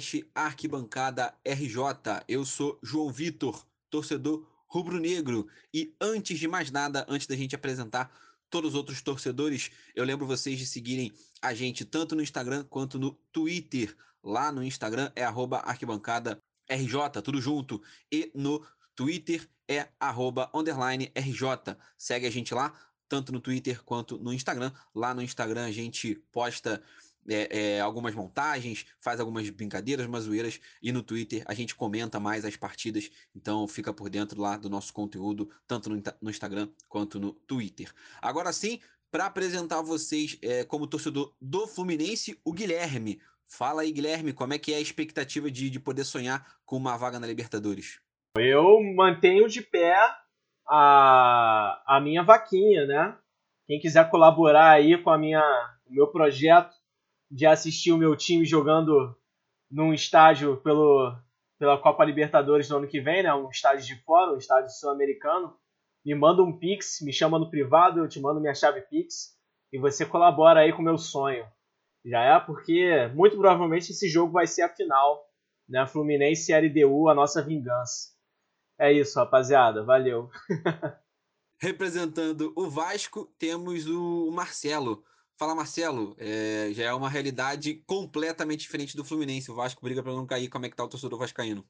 podcast Arquibancada RJ. Eu sou João Vitor, torcedor rubro-negro. E antes de mais nada, antes da gente apresentar todos os outros torcedores, eu lembro vocês de seguirem a gente tanto no Instagram quanto no Twitter. Lá no Instagram é arquibancada RJ, tudo junto. E no Twitter é arroba underline RJ. Segue a gente lá, tanto no Twitter quanto no Instagram. Lá no Instagram a gente posta é, é, algumas montagens, faz algumas brincadeiras, umas zoeiras, e no Twitter a gente comenta mais as partidas, então fica por dentro lá do nosso conteúdo, tanto no, no Instagram quanto no Twitter. Agora sim, para apresentar vocês é, como torcedor do Fluminense, o Guilherme. Fala aí, Guilherme, como é que é a expectativa de, de poder sonhar com uma vaga na Libertadores? Eu mantenho de pé a, a minha vaquinha, né? Quem quiser colaborar aí com a minha, o meu projeto de assistir o meu time jogando num estádio pelo, pela Copa Libertadores no ano que vem, né? Um estádio de fora, um estádio sul-americano. Me manda um Pix, me chama no privado, eu te mando minha chave Pix e você colabora aí com o meu sonho. Já é porque muito provavelmente esse jogo vai ser a final, né? Fluminense e LDU, a nossa vingança. É isso, rapaziada. Valeu. Representando o Vasco, temos o Marcelo. Fala, Marcelo, é, já é uma realidade completamente diferente do Fluminense. O Vasco briga para não cair. Como é que tá o torcedor vascaíno?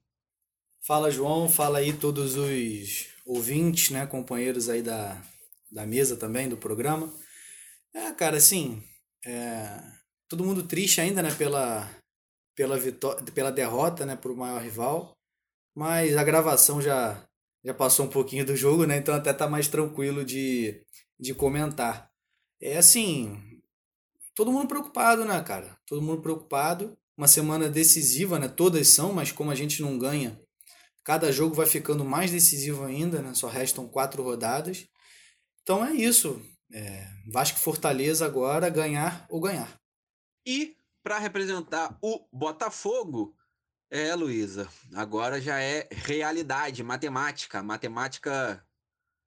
Fala, João. Fala aí todos os ouvintes, né, companheiros aí da, da mesa também, do programa. É, cara, assim, é, todo mundo triste ainda, né, pela, pela, vitória, pela derrota, né, pro maior rival. Mas a gravação já, já passou um pouquinho do jogo, né, então até tá mais tranquilo de, de comentar. É assim, todo mundo preocupado, né, cara? Todo mundo preocupado. Uma semana decisiva, né? Todas são, mas como a gente não ganha, cada jogo vai ficando mais decisivo ainda, né? Só restam quatro rodadas. Então é isso. É, Vasco Fortaleza agora ganhar ou ganhar. E para representar o Botafogo, é, Luísa, agora já é realidade, matemática. Matemática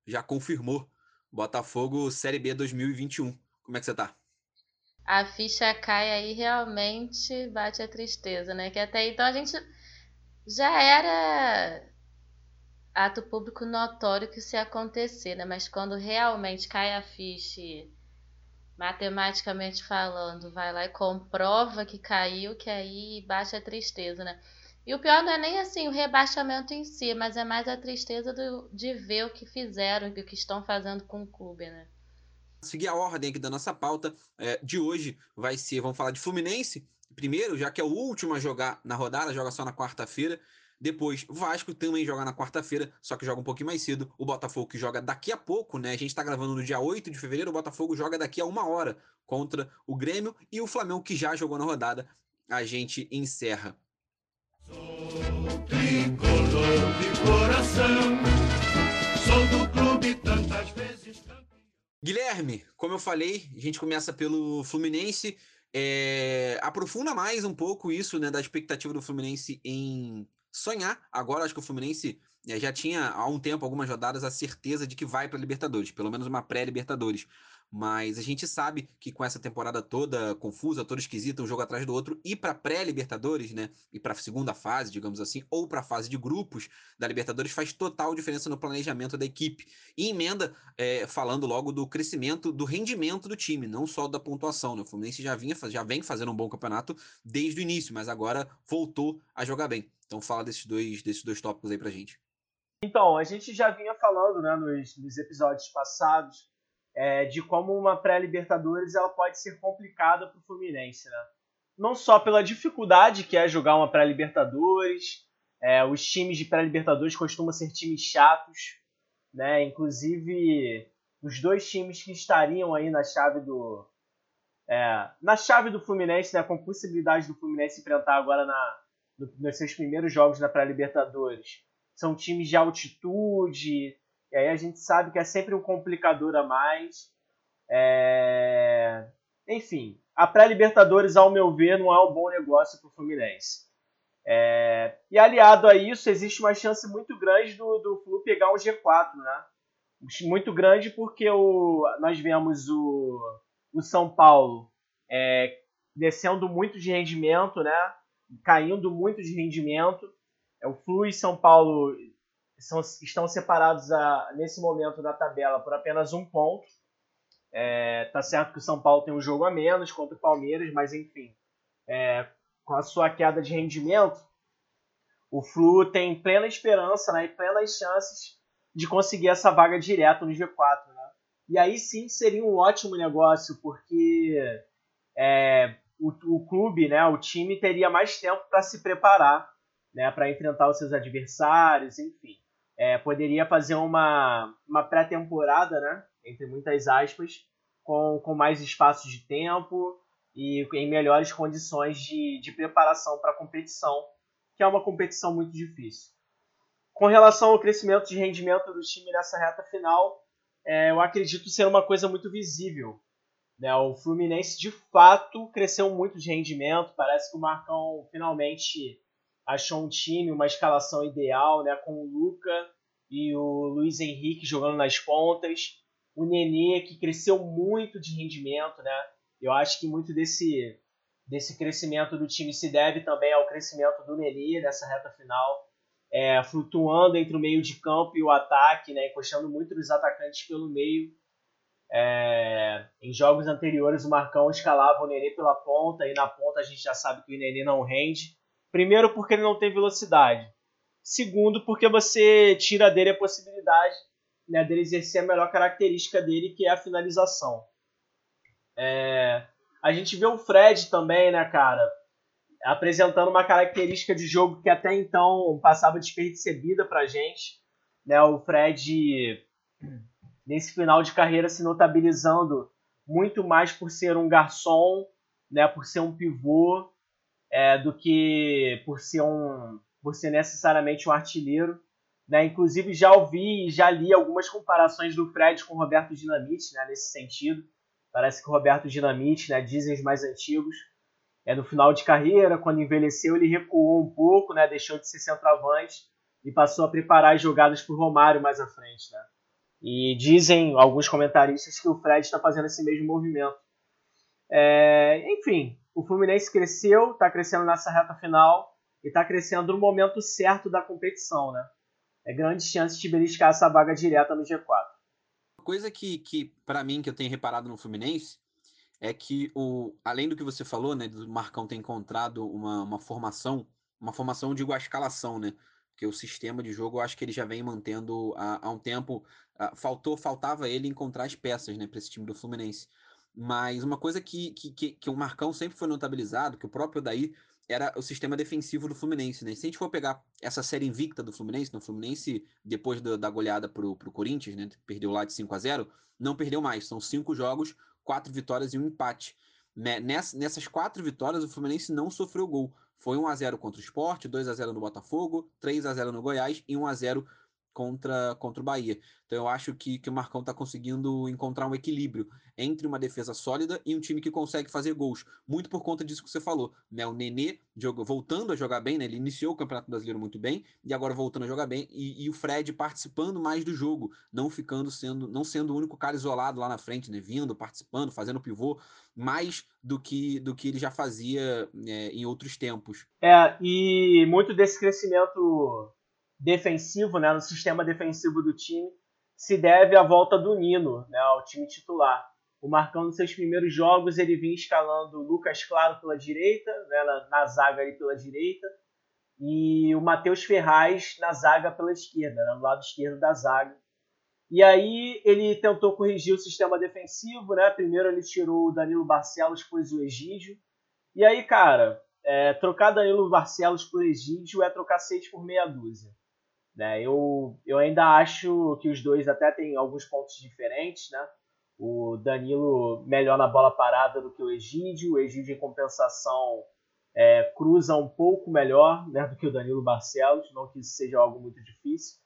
já confirmou. Botafogo Série B 2021. Como é que você tá? A ficha cai aí realmente bate a tristeza, né? Que até então a gente já era ato público notório que isso ia acontecer, né? Mas quando realmente cai a ficha, matematicamente falando, vai lá e comprova que caiu, que aí bate a tristeza, né? E o pior não é nem assim o rebaixamento em si, mas é mais a tristeza do, de ver o que fizeram e o que estão fazendo com o clube, né? Seguir a ordem aqui da nossa pauta é, de hoje vai ser, vamos falar de Fluminense, primeiro, já que é o último a jogar na rodada, joga só na quarta-feira. Depois, Vasco também joga na quarta-feira, só que joga um pouquinho mais cedo. O Botafogo que joga daqui a pouco, né? A gente tá gravando no dia 8 de fevereiro, o Botafogo joga daqui a uma hora contra o Grêmio e o Flamengo que já jogou na rodada. A gente encerra. Sou tricolor de coração, Guilherme, como eu falei, a gente começa pelo Fluminense. É, aprofunda mais um pouco isso, né, da expectativa do Fluminense em sonhar. Agora acho que o Fluminense é, já tinha há um tempo, algumas rodadas, a certeza de que vai para a Libertadores, pelo menos uma pré-Libertadores. Mas a gente sabe que com essa temporada toda confusa, toda esquisita, um jogo atrás do outro, ir para pré-Libertadores, né? E para segunda fase, digamos assim, ou para a fase de grupos da Libertadores faz total diferença no planejamento da equipe. E emenda é, falando logo do crescimento, do rendimento do time, não só da pontuação. Né? O Fluminense já, vinha, já vem fazendo um bom campeonato desde o início, mas agora voltou a jogar bem. Então fala desses dois, desses dois tópicos aí pra gente. Então, a gente já vinha falando né, nos, nos episódios passados é, de como uma pré-Libertadores ela pode ser complicada para o Fluminense, né? Não só pela dificuldade que é jogar uma pré-Libertadores, é, os times de pré-Libertadores costumam ser times chatos, né? Inclusive os dois times que estariam aí na chave do é, na chave do Fluminense, né, com possibilidade do Fluminense enfrentar agora na, no, nos seus primeiros jogos na pré-Libertadores, são times de altitude, e aí a gente sabe que é sempre um complicador a mais. É... Enfim, a pré-Libertadores, ao meu ver, não é um bom negócio para o Fluminense. É... E aliado a isso, existe uma chance muito grande do, do Flu pegar um G4, né? Muito grande porque o, nós vemos o, o São Paulo é, descendo muito de rendimento, né? caindo muito de rendimento. É, o Flu e São Paulo são, estão separados a, nesse momento da tabela por apenas um ponto. É, tá certo que o São Paulo tem um jogo a menos contra o Palmeiras, mas enfim, é, com a sua queda de rendimento, o Flu tem plena esperança né, e plenas chances de conseguir essa vaga direta no G4. Né? E aí sim seria um ótimo negócio, porque é, o, o, clube, né, o time, teria mais tempo para se preparar né, para enfrentar os seus adversários, enfim. É, poderia fazer uma, uma pré-temporada, né, entre muitas aspas, com, com mais espaço de tempo e em melhores condições de, de preparação para a competição, que é uma competição muito difícil. Com relação ao crescimento de rendimento do time nessa reta final, é, eu acredito ser uma coisa muito visível. Né? O Fluminense, de fato, cresceu muito de rendimento. Parece que o Marcão finalmente achou um time, uma escalação ideal, né? com o Luca e o Luiz Henrique jogando nas pontas. O Nenê, que cresceu muito de rendimento. Né? Eu acho que muito desse, desse crescimento do time se deve também ao crescimento do Nenê nessa reta final é, flutuando entre o meio de campo e o ataque, né, encostando muito nos atacantes pelo meio. É, em jogos anteriores, o Marcão escalava o Nenê pela ponta, e na ponta a gente já sabe que o Nenê não rende. Primeiro, porque ele não tem velocidade. Segundo, porque você tira dele a possibilidade né, dele exercer a melhor característica dele, que é a finalização. É, a gente vê o Fred também, né, cara? apresentando uma característica de jogo que até então passava despercebida pra gente. Né? O Fred, nesse final de carreira, se notabilizando muito mais por ser um garçom, né? por ser um pivô, é, do que por ser, um, por ser necessariamente um artilheiro. Né? Inclusive, já ouvi e já li algumas comparações do Fred com o Roberto Dinamite né? nesse sentido. Parece que o Roberto Dinamite, né? dizem os mais antigos, é, no final de carreira, quando envelheceu, ele recuou um pouco, né, deixou de ser centroavante e passou a preparar as jogadas para o Romário mais à frente. Né? E dizem alguns comentaristas que o Fred está fazendo esse mesmo movimento. É, enfim, o Fluminense cresceu, está crescendo nessa reta final e está crescendo no momento certo da competição. Né? É grande chance de beliscar essa vaga direta no G4. Coisa que, que para mim, que eu tenho reparado no Fluminense, é que o além do que você falou, né, do Marcão ter encontrado uma, uma formação, uma formação, digo a escalação, né, porque o sistema de jogo eu acho que ele já vem mantendo há, há um tempo, uh, faltou, faltava ele encontrar as peças, né, para esse time do Fluminense. Mas uma coisa que, que, que, o Marcão sempre foi notabilizado, que o próprio daí era o sistema defensivo do Fluminense, né? Se a gente for pegar essa série invicta do Fluminense, no né, Fluminense, depois da, da goleada pro, pro Corinthians, né? Perdeu lá de 5 a 0 não perdeu mais. São cinco jogos quatro vitórias e um empate. Né, nessas quatro vitórias, o Fluminense não sofreu gol. Foi 1 a 0 contra o Sport, 2 a 0 no Botafogo, 3 a 0 no Goiás e 1 a 0 contra, contra o Bahia. Então eu acho que, que o Marcão está conseguindo encontrar um equilíbrio entre uma defesa sólida e um time que consegue fazer gols. Muito por conta disso que você falou. Né? O Nenê jogou, voltando a jogar bem, né? ele iniciou o Campeonato Brasileiro muito bem e agora voltando a jogar bem. E, e, o Fred participando mais do jogo, não ficando sendo, não sendo o único cara isolado lá na frente, né? vindo, participando, fazendo pivô, mais do que, do que ele já fazia é, em outros tempos. É, e muito desse crescimento defensivo, né, no sistema defensivo do time, se deve à volta do Nino né, ao time titular. O Marcão, nos seus primeiros jogos, ele vinha escalando o Lucas Claro pela direita, né, na, zaga ali pela direita, e o Matheus Ferraz na zaga pela esquerda, né, no lado esquerdo da zaga. E aí ele tentou corrigir o sistema defensivo, né? Primeiro ele tirou o Danilo Barcelos, pôs o Egídio. E aí, cara, é, trocar Danilo Barcelos por Egídio é trocar seis por meia dúzia. Né? Eu, eu ainda acho que os dois até têm alguns pontos diferentes. Né? O Danilo melhor na bola parada do que o Egídio. O Egídio, em compensação, é, cruza um pouco melhor né, do que o Danilo Barcelos. Não que isso seja algo muito difícil.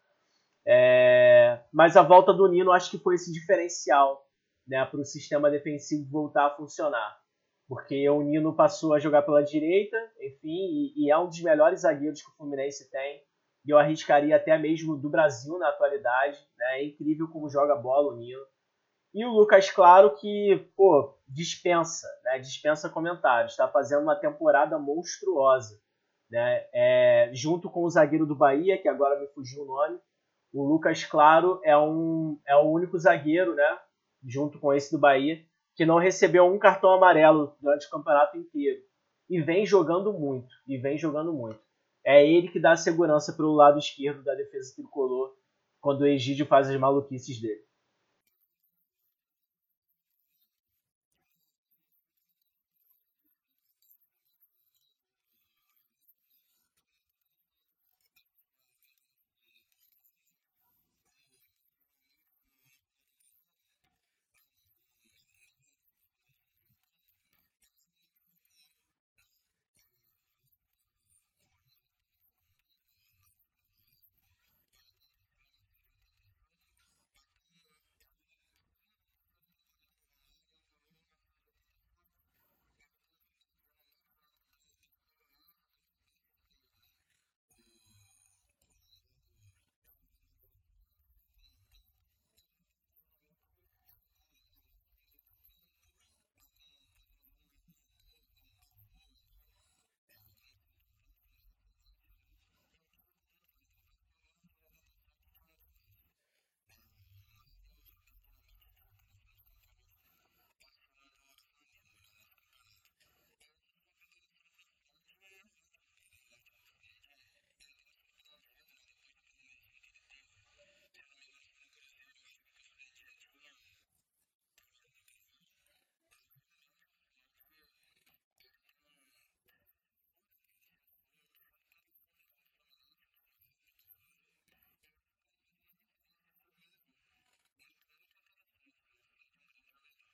É, mas a volta do Nino acho que foi esse diferencial né, para o sistema defensivo voltar a funcionar. Porque o Nino passou a jogar pela direita, enfim, e, e é um dos melhores zagueiros que o Fluminense tem e eu arriscaria até mesmo do Brasil na atualidade. Né? É incrível como joga bola o Nino. E o Lucas Claro que, pô, dispensa, né? dispensa comentários. Está fazendo uma temporada monstruosa. né? É, junto com o zagueiro do Bahia, que agora me fugiu o nome, o Lucas Claro é, um, é o único zagueiro, né? Junto com esse do Bahia, que não recebeu um cartão amarelo durante o campeonato inteiro. E vem jogando muito, e vem jogando muito. É ele que dá a segurança para o lado esquerdo da defesa tricolor quando o Egídio faz as maluquices dele.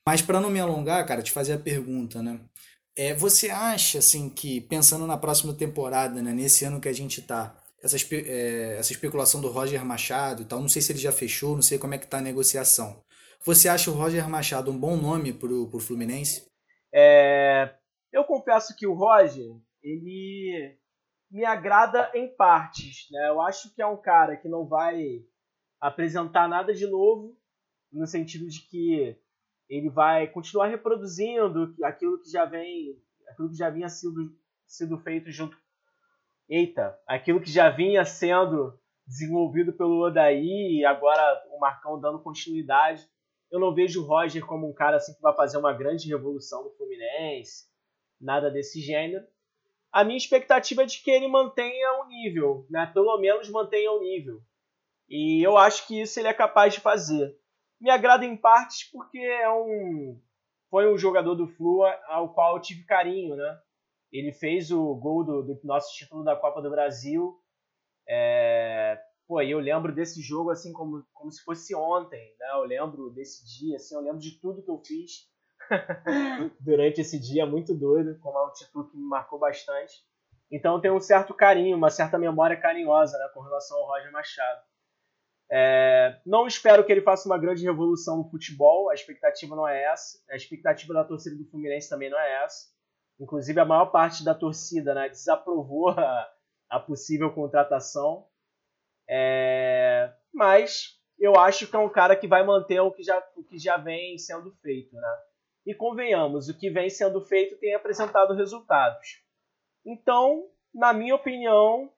Mas para não me alongar, cara, te fazer a pergunta, né? É, você acha, assim, que pensando na próxima temporada, né, nesse ano que a gente tá, essa, é, essa especulação do Roger Machado e tal, não sei se ele já fechou, não sei como é que tá a negociação. Você acha o Roger Machado um bom nome pro, pro Fluminense? É, eu confesso que o Roger, ele me agrada em partes, né? Eu acho que é um cara que não vai apresentar nada de novo, no sentido de que ele vai continuar reproduzindo aquilo que já vem, aquilo que já vinha sido, sido feito junto. Eita, aquilo que já vinha sendo desenvolvido pelo Odaí agora o Marcão dando continuidade. Eu não vejo o Roger como um cara assim que vai fazer uma grande revolução no Fluminense, nada desse gênero. A minha expectativa é de que ele mantenha o nível, né? Pelo menos mantenha o nível. E eu acho que isso ele é capaz de fazer me agrada em partes porque é um foi um jogador do Flu ao qual eu tive carinho, né? Ele fez o gol do, do nosso título da Copa do Brasil. É, pô, eu lembro desse jogo assim como, como se fosse ontem, né? Eu lembro desse dia, assim, eu lembro de tudo que eu fiz durante esse dia, muito doido, como é um título que me marcou bastante. Então tenho um certo carinho, uma certa memória carinhosa né, com relação ao Roger Machado. É, não espero que ele faça uma grande revolução no futebol, a expectativa não é essa. A expectativa da torcida do Fluminense também não é essa. Inclusive, a maior parte da torcida né, desaprovou a, a possível contratação. É, mas eu acho que é um cara que vai manter o que já, o que já vem sendo feito. Né? E convenhamos, o que vem sendo feito tem apresentado resultados. Então, na minha opinião,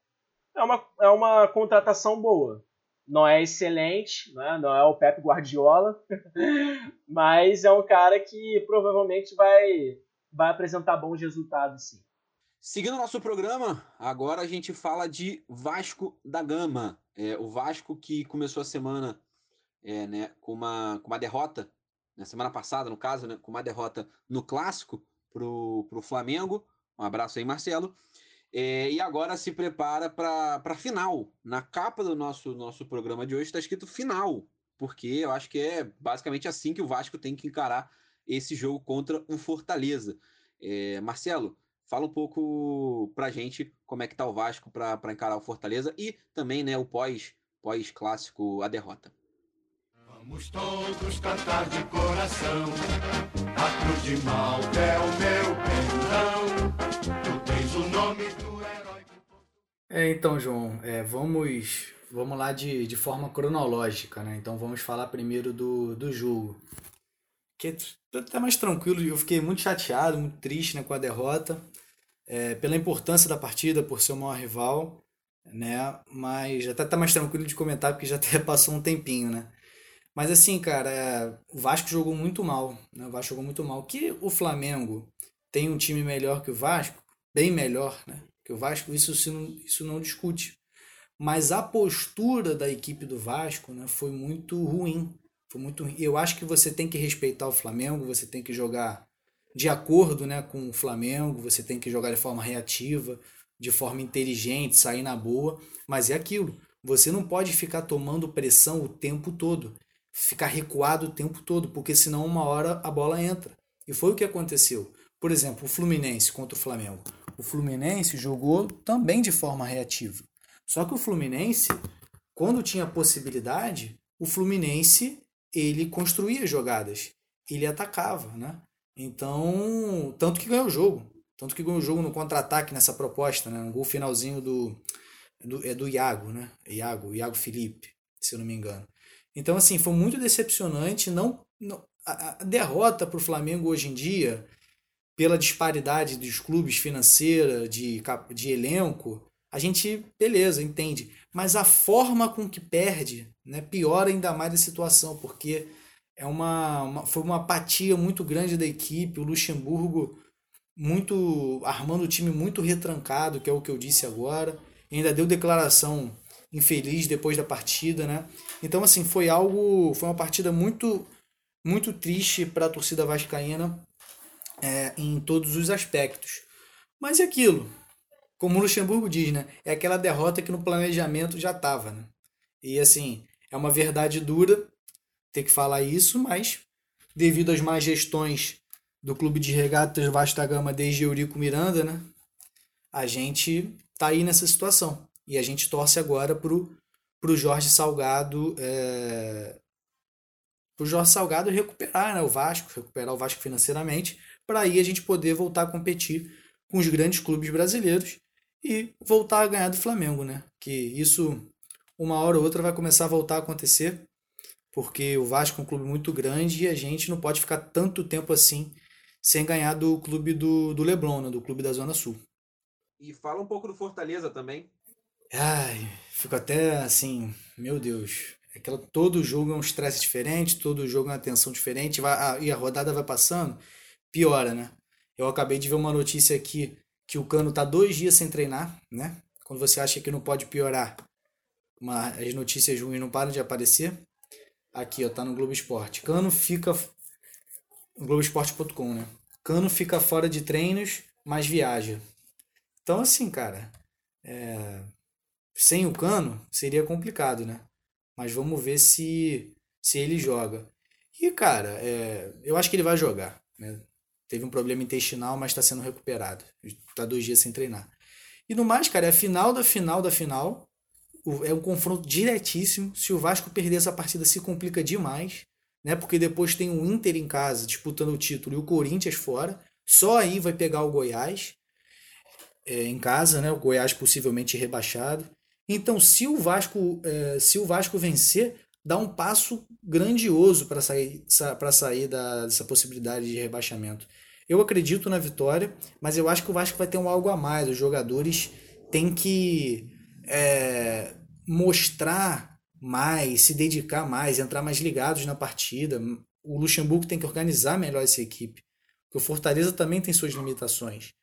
é uma, é uma contratação boa não é excelente, né? não é o Pep Guardiola, mas é um cara que provavelmente vai, vai apresentar bons resultados sim. Seguindo nosso programa, agora a gente fala de Vasco da Gama. É, o Vasco que começou a semana é, né, com, uma, com uma derrota, na semana passada, no caso, né, com uma derrota no clássico para o Flamengo. Um abraço aí, Marcelo. É, e agora se prepara para a final. Na capa do nosso, nosso programa de hoje está escrito final, porque eu acho que é basicamente assim que o Vasco tem que encarar esse jogo contra o Fortaleza. É, Marcelo, fala um pouco para gente como é que tá o Vasco para encarar o Fortaleza e também né, o pós, pós-clássico, a derrota. Vamos todos cantar de coração, a cruz de mal é o meu é, então, João, é, vamos, vamos lá de, de forma cronológica, né? Então vamos falar primeiro do, do jogo. Que é até mais tranquilo, eu fiquei muito chateado, muito triste né, com a derrota. é, pela importância da partida, por ser o maior rival, né? Mas já tá, tá mais tranquilo de comentar porque já até passou um tempinho, né? Mas assim, cara, é, o Vasco jogou muito mal, né? O Vasco jogou muito mal. Que o Flamengo tem um time melhor que o Vasco, bem melhor, né? Que o Vasco, isso, isso, não, discute. Mas a postura da equipe do Vasco, né, foi muito ruim. Foi muito. Eu acho que você tem que respeitar o Flamengo, você tem que jogar de acordo, né, com o Flamengo, você tem que jogar de forma reativa, de forma inteligente, sair na boa, mas é aquilo. Você não pode ficar tomando pressão o tempo todo ficar recuado o tempo todo, porque senão uma hora a bola entra. E foi o que aconteceu. Por exemplo, o Fluminense contra o Flamengo. O Fluminense jogou também de forma reativa. Só que o Fluminense, quando tinha possibilidade, o Fluminense ele construía jogadas, ele atacava, né? Então, tanto que ganhou o jogo, tanto que ganhou o jogo no contra-ataque nessa proposta, né? Um gol finalzinho do, do é do Iago, né? Iago, Iago Felipe, se eu não me engano. Então, assim, foi muito decepcionante. Não, não a, a derrota para o Flamengo hoje em dia, pela disparidade dos clubes financeira, de, de elenco, a gente, beleza, entende. Mas a forma com que perde né, piora ainda mais a situação, porque é uma, uma, foi uma apatia muito grande da equipe. O Luxemburgo muito armando o time muito retrancado, que é o que eu disse agora. Ainda deu declaração infeliz depois da partida, né? Então assim, foi algo, foi uma partida muito muito triste para a torcida vascaína é, em todos os aspectos. Mas é aquilo, como o Luxemburgo diz, né? É aquela derrota que no planejamento já estava, né? E assim, é uma verdade dura ter que falar isso, mas devido às más gestões do clube de regatas Vasco da Gama desde Eurico Miranda, né? A gente tá aí nessa situação. E a gente torce agora pro, pro Jorge Salgado. É, pro Jorge Salgado recuperar né, o Vasco, recuperar o Vasco financeiramente, para aí a gente poder voltar a competir com os grandes clubes brasileiros e voltar a ganhar do Flamengo, né? Que isso, uma hora ou outra, vai começar a voltar a acontecer, porque o Vasco é um clube muito grande e a gente não pode ficar tanto tempo assim sem ganhar do clube do, do Leblon, né? do clube da Zona Sul. E fala um pouco do Fortaleza também. Ai, fico até assim, meu Deus. Aquela, todo jogo é um estresse diferente, todo jogo é uma tensão diferente, vai, a, e a rodada vai passando, piora, né? Eu acabei de ver uma notícia aqui que o Cano tá dois dias sem treinar, né? Quando você acha que não pode piorar, uma, as notícias ruins não param de aparecer. Aqui, ó, tá no Globo Esporte. Cano fica. Globoesporte.com, né? Cano fica fora de treinos, mas viaja. Então, assim, cara, é, sem o Cano seria complicado, né? Mas vamos ver se, se ele joga. E, cara, é, eu acho que ele vai jogar. Né? Teve um problema intestinal, mas está sendo recuperado. Está dois dias sem treinar. E no mais, cara, é a final da final da final. É um confronto diretíssimo. Se o Vasco perder essa partida, se complica demais. Né? Porque depois tem o Inter em casa disputando o título e o Corinthians fora. Só aí vai pegar o Goiás é, em casa, né? O Goiás possivelmente rebaixado. Então, se o Vasco, é, se o Vasco vencer, dá um passo grandioso para sair, para sair da, dessa possibilidade de rebaixamento. Eu acredito na vitória, mas eu acho que o Vasco vai ter um algo a mais. Os jogadores têm que é, mostrar mais, se dedicar mais, entrar mais ligados na partida. O Luxemburgo tem que organizar melhor essa equipe. Porque o Fortaleza também tem suas limitações.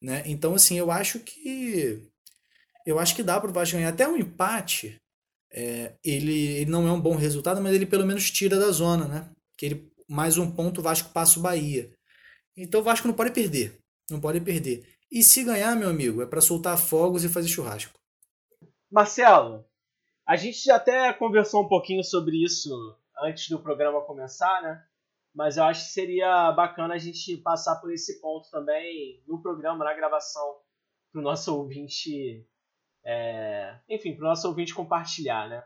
Né? Então, assim, eu acho que eu acho que dá para o Vasco ganhar. Até um empate, é, ele, ele não é um bom resultado, mas ele pelo menos tira da zona, né? Que ele, mais um ponto, o Vasco passa o Bahia. Então o Vasco não pode perder. Não pode perder. E se ganhar, meu amigo, é para soltar fogos e fazer churrasco. Marcelo, a gente já até conversou um pouquinho sobre isso antes do programa começar, né? Mas eu acho que seria bacana a gente passar por esse ponto também no programa, na gravação, para o nosso ouvinte é, enfim, para o nosso ouvinte compartilhar, né?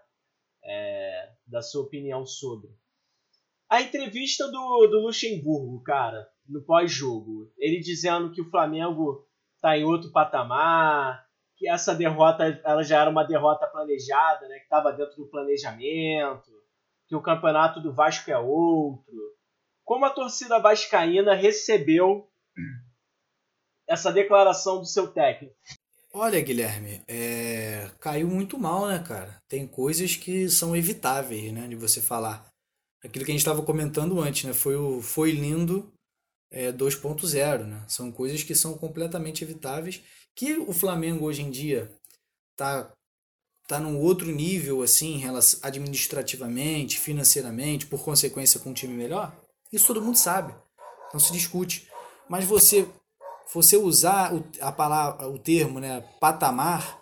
É, da sua opinião sobre. A entrevista do, do Luxemburgo, cara, no pós-jogo. Ele dizendo que o Flamengo tá em outro patamar, que essa derrota ela já era uma derrota planejada, né? Que estava dentro do planejamento, que o campeonato do Vasco é outro. Como a torcida vascaína recebeu essa declaração do seu técnico? Olha, Guilherme, é... caiu muito mal, né, cara? Tem coisas que são evitáveis, né, de você falar. Aquilo que a gente estava comentando antes, né? Foi o foi lindo é, 2.0, né? São coisas que são completamente evitáveis. Que o Flamengo hoje em dia tá tá num outro nível assim, administrativamente, financeiramente, por consequência com um time melhor. Isso todo mundo sabe. Não se discute. Mas você você usar o, a palavra, o termo, né, patamar,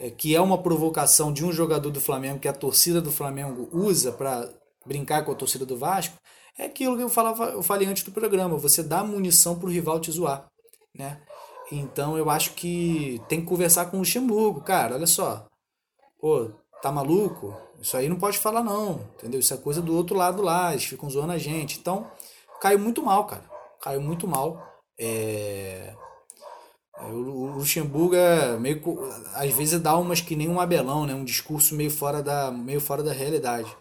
é, que é uma provocação de um jogador do Flamengo que a torcida do Flamengo usa para brincar com a torcida do Vasco, é aquilo que eu falava, eu falei antes do programa, você dá munição pro rival te zoar, né? Então eu acho que tem que conversar com o Luxemburgo, cara, olha só. Pô, tá maluco? Isso aí não pode falar não, entendeu? Isso é coisa do outro lado lá, eles ficam zoando a gente. Então, caiu muito mal, cara. Caiu muito mal. É... é o Luxemburgo é meio às vezes dá umas que nem um abelão, né? Um discurso meio fora da meio fora da realidade.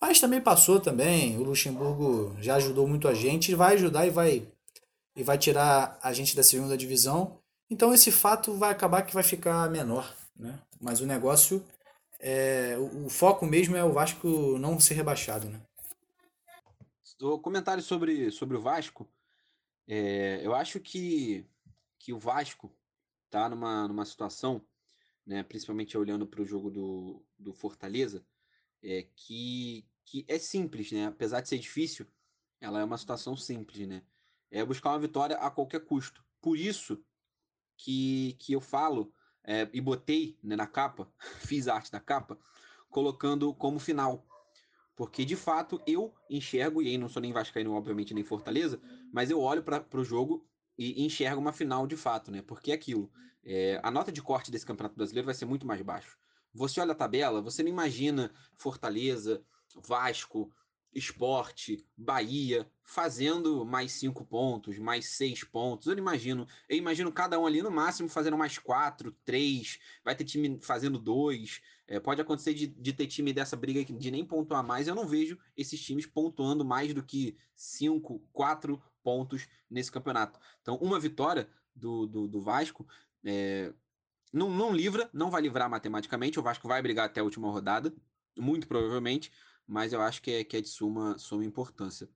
Mas também passou também, o Luxemburgo já ajudou muito a gente, vai ajudar e vai e vai tirar a gente da segunda divisão. Então esse fato vai acabar que vai ficar menor, né? Mas o negócio é o, o foco mesmo é o Vasco não ser rebaixado, né? O comentário sobre, sobre o Vasco é, eu acho que, que o Vasco tá numa, numa situação, né, principalmente olhando para o jogo do, do Fortaleza, é, que, que é simples, né? Apesar de ser difícil, ela é uma situação simples, né? É buscar uma vitória a qualquer custo. Por isso que, que eu falo é, e botei né, na capa, fiz a arte da capa, colocando como final porque, de fato, eu enxergo, e aí não sou nem Vascaíno, obviamente, nem Fortaleza, mas eu olho para o jogo e enxergo uma final de fato, né? Porque é aquilo. É, a nota de corte desse Campeonato Brasileiro vai ser muito mais baixo. Você olha a tabela, você não imagina Fortaleza, Vasco, Esporte, Bahia fazendo mais cinco pontos, mais seis pontos. Eu imagino. Eu imagino cada um ali no máximo fazendo mais quatro, três. Vai ter time fazendo dois. É, pode acontecer de, de, ter time dessa briga de nem pontuar mais. Eu não vejo esses times pontuando mais do que cinco, quatro pontos nesse campeonato. Então, uma vitória do, do, do Vasco é, não, não livra, não vai livrar matematicamente. O Vasco vai brigar até a última rodada, muito provavelmente mas eu acho que é, que é de suma, suma importância.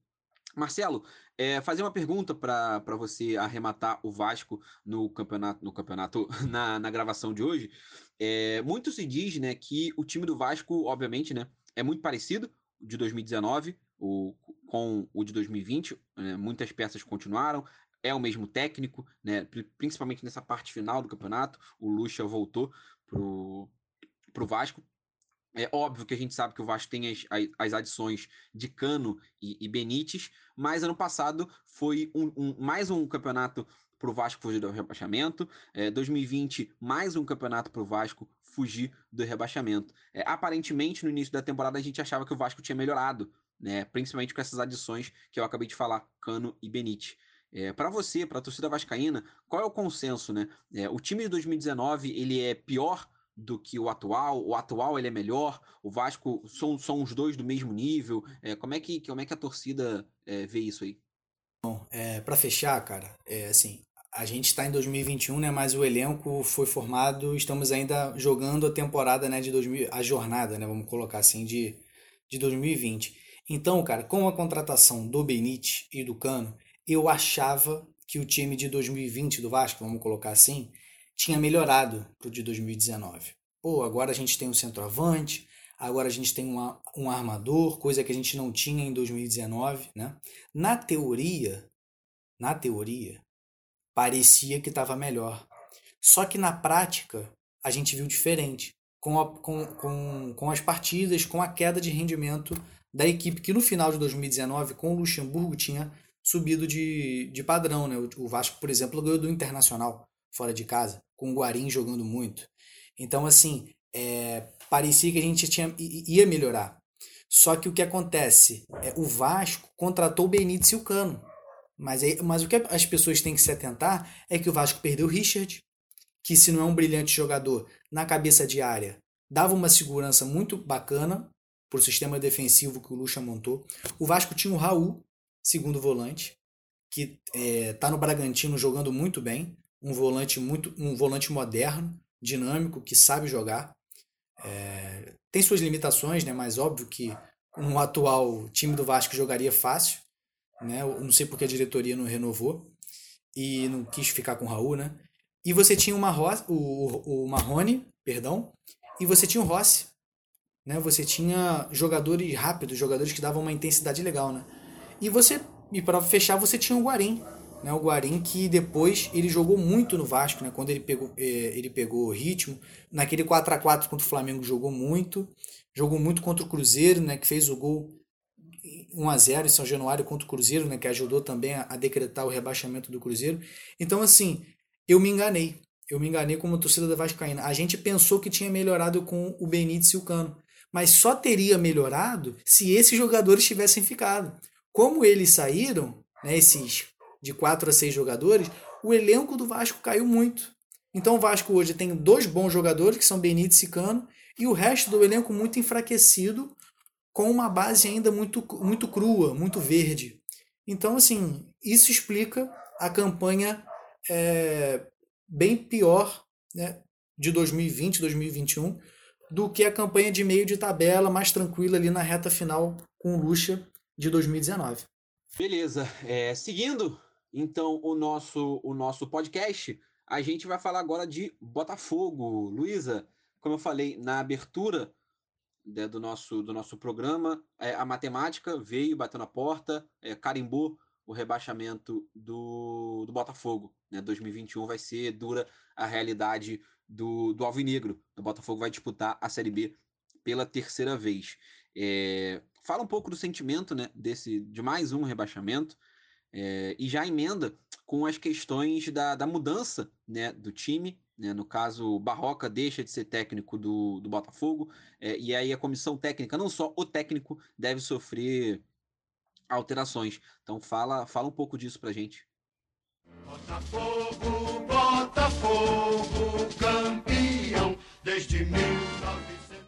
Marcelo, é, fazer uma pergunta para você arrematar o Vasco no campeonato, no campeonato na, na gravação de hoje. É, muito se diz né, que o time do Vasco, obviamente, né, é muito parecido de 2019 o, com o de 2020. Né, muitas peças continuaram, é o mesmo técnico, né, principalmente nessa parte final do campeonato. O Lucha voltou pro, pro Vasco. É óbvio que a gente sabe que o Vasco tem as, as adições de Cano e, e Benítez, mas ano passado foi um, um, mais um campeonato para o Vasco fugir do rebaixamento. É, 2020, mais um campeonato para o Vasco fugir do rebaixamento. É, aparentemente, no início da temporada, a gente achava que o Vasco tinha melhorado, né? principalmente com essas adições que eu acabei de falar, Cano e Benítez. É, para você, para a torcida vascaína, qual é o consenso? Né? É, o time de 2019 ele é pior do que o atual, o atual ele é melhor, o Vasco são, são os dois do mesmo nível. É, como, é que, como é que a torcida é, vê isso aí? Bom, é, para fechar, cara, é assim, a gente está em 2021, né? Mas o elenco foi formado, estamos ainda jogando a temporada, né? De 2000, a jornada, né? Vamos colocar assim de, de 2020. Então, cara, com a contratação do Benite e do Cano, eu achava que o time de 2020 do Vasco, vamos colocar assim, tinha melhorado para o de 2019. Pô, agora a gente tem um centroavante, agora a gente tem uma, um armador, coisa que a gente não tinha em 2019, né? Na teoria, na teoria, parecia que estava melhor. Só que na prática, a gente viu diferente. Com, a, com, com, com as partidas, com a queda de rendimento da equipe, que no final de 2019, com o Luxemburgo, tinha subido de, de padrão. Né? O Vasco, por exemplo, ganhou do Internacional fora de casa com o Guarim jogando muito. Então, assim, é, parecia que a gente tinha, ia melhorar. Só que o que acontece? É, o Vasco contratou o Benítez e o Cano. Mas, é, mas o que as pessoas têm que se atentar é que o Vasco perdeu o Richard, que se não é um brilhante jogador na cabeça de área, dava uma segurança muito bacana para o sistema defensivo que o Lucha montou. O Vasco tinha o Raul, segundo volante, que é, tá no Bragantino jogando muito bem, um volante muito um volante moderno, dinâmico, que sabe jogar. É, tem suas limitações, né? Mas óbvio que um atual time do Vasco jogaria fácil, né? Eu não sei porque a diretoria não renovou e não quis ficar com o Raul, né? E você tinha o, o, o Marrone, perdão, e você tinha o Rossi, né? Você tinha jogadores rápidos, jogadores que davam uma intensidade legal, né? E você e para fechar você tinha o Guarim, né? O Guarim que depois ele jogou muito no Vasco, né? Quando ele pegou eh, ele pegou ritmo, naquele 4 a 4 contra o Flamengo jogou muito, jogou muito contra o Cruzeiro, né? Que fez o gol 1 a 0 em São Januário contra o Cruzeiro, né? Que ajudou também a, a decretar o rebaixamento do Cruzeiro. Então assim, eu me enganei. Eu me enganei como torcida da Vascaína. A gente pensou que tinha melhorado com o Benítez e o Cano mas só teria melhorado se esses jogadores tivessem ficado. Como eles saíram, né, esses de quatro a seis jogadores, o elenco do Vasco caiu muito. Então o Vasco hoje tem dois bons jogadores, que são Benítez e Cano, e o resto do elenco muito enfraquecido, com uma base ainda muito, muito crua, muito verde. Então, assim, isso explica a campanha é, bem pior né, de 2020, 2021, do que a campanha de meio de tabela mais tranquila ali na reta final com o Lucha de 2019. Beleza. É, seguindo, então, o nosso, o nosso podcast, a gente vai falar agora de Botafogo. Luísa, como eu falei na abertura né, do, nosso, do nosso programa, é, a matemática veio, bateu na porta, é, carimbou o rebaixamento do, do Botafogo. Né? 2021 vai ser dura a realidade do, do Alvinegro. O Botafogo vai disputar a Série B pela terceira vez. É, fala um pouco do sentimento né, desse, de mais um rebaixamento é, e já emenda com as questões da, da mudança né, do time. Né, no caso, Barroca deixa de ser técnico do, do Botafogo, é, e aí a comissão técnica, não só o técnico, deve sofrer alterações. Então fala, fala um pouco disso pra gente. Botafogo, Botafogo, campeão desde 1900.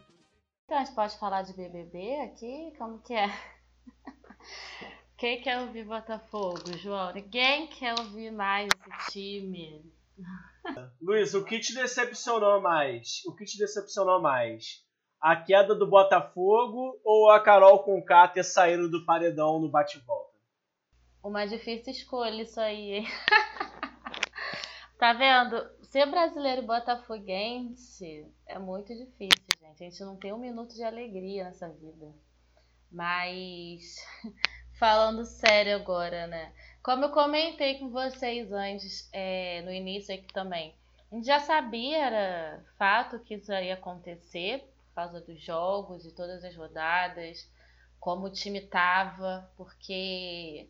Então a gente pode falar de BBB aqui? Como que é? Quem quer ouvir Botafogo, João? Ninguém quer ouvir mais esse time. Luiz, o que te decepcionou mais? O que te decepcionou mais? A queda do Botafogo ou a Carol com ter saído do paredão no bate-volta? Uma difícil escolha isso aí, hein? tá vendo? Ser brasileiro botafoguense é muito difícil, gente. A gente não tem um minuto de alegria nessa vida. Mas, falando sério agora, né? Como eu comentei com vocês antes, é, no início aqui também, a gente já sabia, era fato que isso ia acontecer por causa dos jogos e todas as rodadas, como o time tava, porque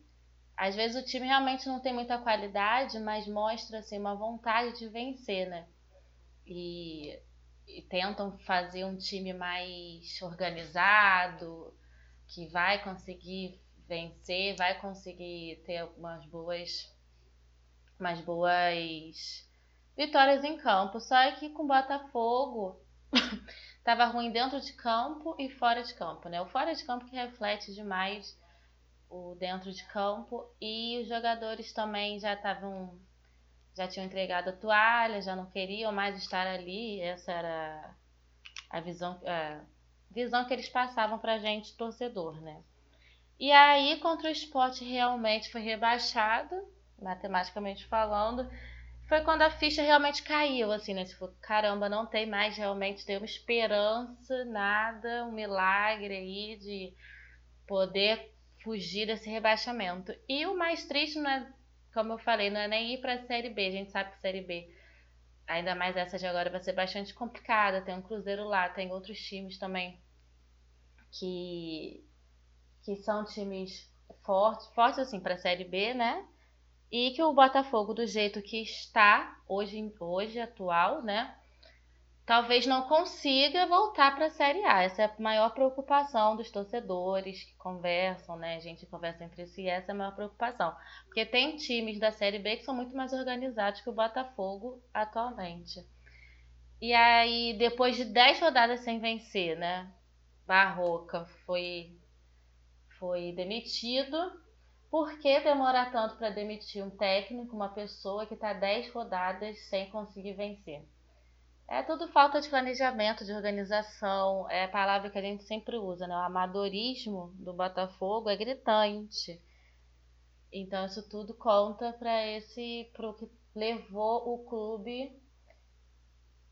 às vezes o time realmente não tem muita qualidade, mas mostra assim, uma vontade de vencer, né? E, e tentam fazer um time mais organizado, que vai conseguir vencer, vai conseguir ter umas boas umas boas vitórias em campo. Só que com Botafogo tava ruim dentro de campo e fora de campo, né? O fora de campo que reflete demais o dentro de campo e os jogadores também já estavam já tinham entregado a toalha, já não queriam mais estar ali. Essa era a visão, a visão que eles passavam para a gente, torcedor, né? E aí, contra o esporte, realmente foi rebaixado, matematicamente falando. Foi quando a ficha realmente caiu, assim, né? Tipo, caramba, não tem mais realmente, tem uma esperança, nada, um milagre aí de poder fugir desse rebaixamento. E o mais triste não é, como eu falei, não é nem ir para a Série B. A gente sabe que a Série B, ainda mais essa de agora, vai ser bastante complicada. Tem um Cruzeiro lá, tem outros times também que, que são times fortes, fortes assim para a Série B, né? E que o Botafogo, do jeito que está hoje, hoje atual, né? Talvez não consiga voltar para a Série A. Essa é a maior preocupação dos torcedores que conversam, né? A gente conversa entre si, essa é a maior preocupação. Porque tem times da Série B que são muito mais organizados que o Botafogo atualmente. E aí, depois de 10 rodadas sem vencer, né? Barroca foi, foi demitido. por que demorar tanto para demitir um técnico, uma pessoa que está 10 rodadas sem conseguir vencer? É tudo falta de planejamento, de organização, é a palavra que a gente sempre usa, né? O amadorismo do Botafogo é gritante. Então isso tudo conta para esse pro que levou o clube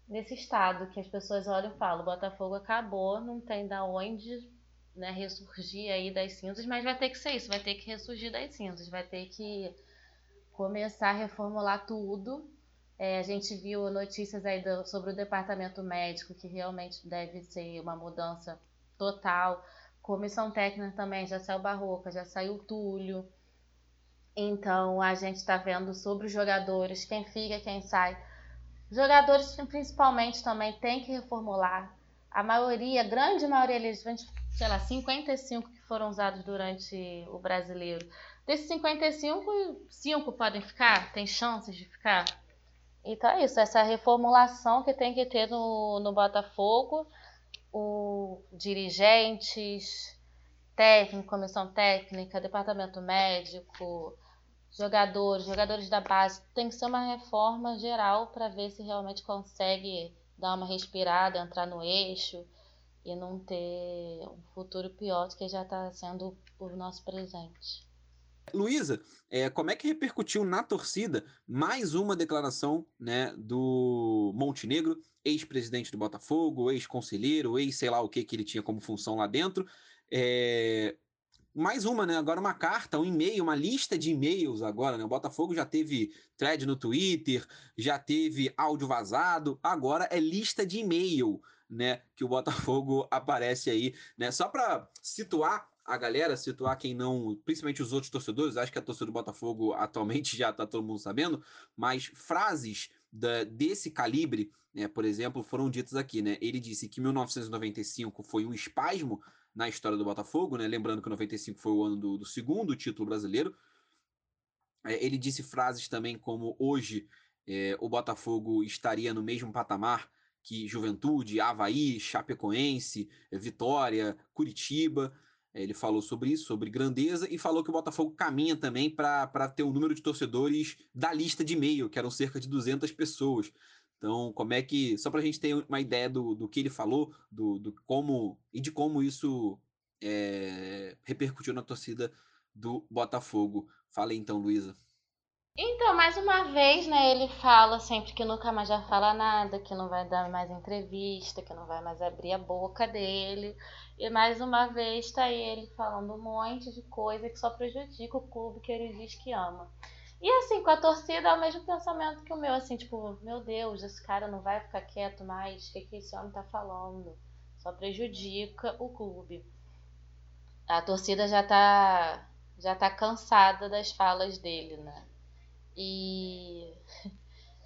nesse estado que as pessoas olham e falam, o Botafogo acabou, não tem da onde né, ressurgir aí das cinzas, mas vai ter que ser isso, vai ter que ressurgir das cinzas, vai ter que começar a reformular tudo. É, a gente viu notícias aí do, sobre o departamento médico, que realmente deve ser uma mudança total. Comissão técnica também, já saiu Barroca, já saiu Túlio. Então a gente está vendo sobre os jogadores, quem fica, quem sai. Jogadores principalmente também tem que reformular. A maioria, a grande maioria, eles, sei lá, 55 que foram usados durante o brasileiro. Desses 55, 5 podem ficar? Tem chances de ficar? Então é isso, essa reformulação que tem que ter no, no Botafogo, o dirigentes, técnico, comissão técnica, departamento médico, jogadores, jogadores da base, tem que ser uma reforma geral para ver se realmente consegue dar uma respirada, entrar no eixo e não ter um futuro pior do que já está sendo o nosso presente. Luísa, é, como é que repercutiu na torcida mais uma declaração né, do Montenegro, ex-presidente do Botafogo, ex-conselheiro, ex sei lá o que que ele tinha como função lá dentro, é, mais uma, né? Agora uma carta, um e-mail, uma lista de e-mails agora, né? O Botafogo já teve thread no Twitter, já teve áudio vazado, agora é lista de e-mail, né? Que o Botafogo aparece aí, né? Só para situar a galera, situar quem não, principalmente os outros torcedores, acho que a torcida do Botafogo atualmente já tá todo mundo sabendo, mas frases da, desse calibre, né, por exemplo, foram ditas aqui, né? Ele disse que 1995 foi um espasmo na história do Botafogo, né? Lembrando que 95 foi o ano do, do segundo título brasileiro. É, ele disse frases também como hoje é, o Botafogo estaria no mesmo patamar que Juventude, Havaí, Chapecoense, Vitória, Curitiba. É, ele falou sobre isso, sobre grandeza, e falou que o Botafogo caminha também para ter o um número de torcedores da lista de e-mail, que eram cerca de 200 pessoas. Então, como é que. Só para a gente ter uma ideia do, do que ele falou, do, do como. e de como isso é, repercutiu na torcida do Botafogo. Fala aí, então, Luísa. Então, mais uma vez, né, ele fala sempre que nunca mais vai falar nada, que não vai dar mais entrevista, que não vai mais abrir a boca dele. E mais uma vez está ele falando um monte de coisa que só prejudica o clube que ele diz que ama. E assim, com a torcida é o mesmo pensamento que o meu, assim, tipo, meu Deus, esse cara não vai ficar quieto mais, o que, que esse homem tá falando? Só prejudica o clube. A torcida já tá, já tá cansada das falas dele, né? E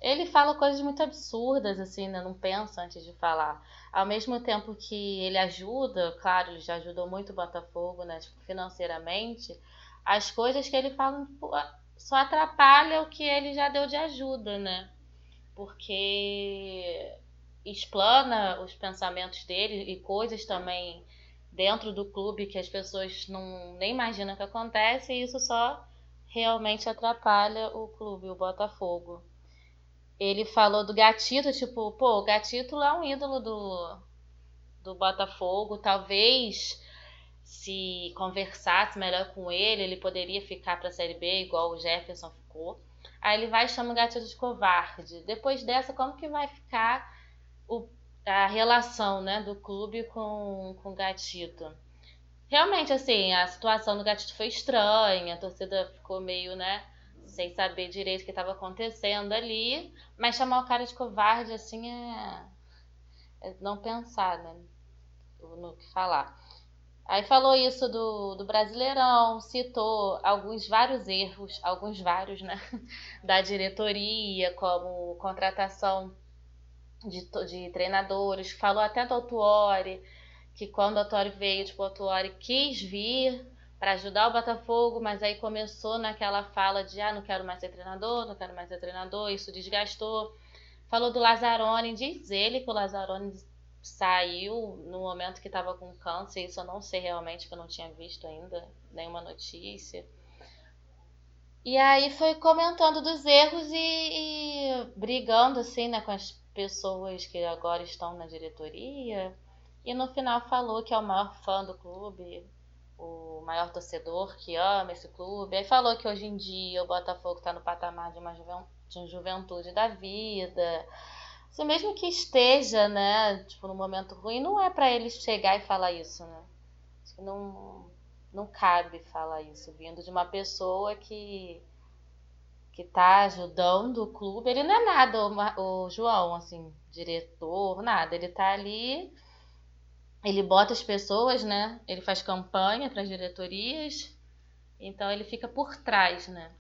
ele fala coisas muito absurdas, assim, né? Não pensa antes de falar. Ao mesmo tempo que ele ajuda, claro, ele já ajudou muito o Botafogo, né? Tipo, financeiramente, as coisas que ele fala, tipo, só atrapalha o que ele já deu de ajuda, né? Porque explana os pensamentos dele e coisas também dentro do clube que as pessoas não nem imaginam que acontece e isso só realmente atrapalha o clube, o Botafogo. Ele falou do Gatito, tipo, pô, o Gatito é um ídolo do, do Botafogo, talvez se conversasse melhor com ele, ele poderia ficar para a Série B, igual o Jefferson ficou. Aí ele vai e chama o Gatito de covarde. Depois dessa, como que vai ficar o, a relação né, do clube com, com o Gatito? Realmente, assim, a situação do Gatito foi estranha, a torcida ficou meio, né, sem saber direito o que estava acontecendo ali, mas chamar o cara de covarde, assim, é, é não pensar, né, no que falar. Aí falou isso do, do Brasileirão, citou alguns vários erros, alguns vários, né, da diretoria, como contratação de, de treinadores, falou até do Autuori, que quando o Autuori veio, tipo, o Autuori quis vir para ajudar o Botafogo, mas aí começou naquela fala de, ah, não quero mais ser treinador, não quero mais ser treinador, isso desgastou. Falou do Lazzaroni, diz ele que o Lazzaroni saiu no momento que estava com câncer, isso eu não sei realmente, que eu não tinha visto ainda nenhuma notícia. E aí foi comentando dos erros e, e brigando assim, né, com as pessoas que agora estão na diretoria. E no final falou que é o maior fã do clube, o maior torcedor que ama esse clube. Aí falou que hoje em dia o Botafogo está no patamar de uma, de uma juventude da vida. Assim, mesmo que esteja, né, tipo, no momento ruim, não é para ele chegar e falar isso, né? Acho que não, não cabe falar isso vindo de uma pessoa que que tá ajudando o clube. Ele não é nada, o, o João, assim, diretor, nada. Ele tá ali, ele bota as pessoas, né? Ele faz campanha para as diretorias, então ele fica por trás, né?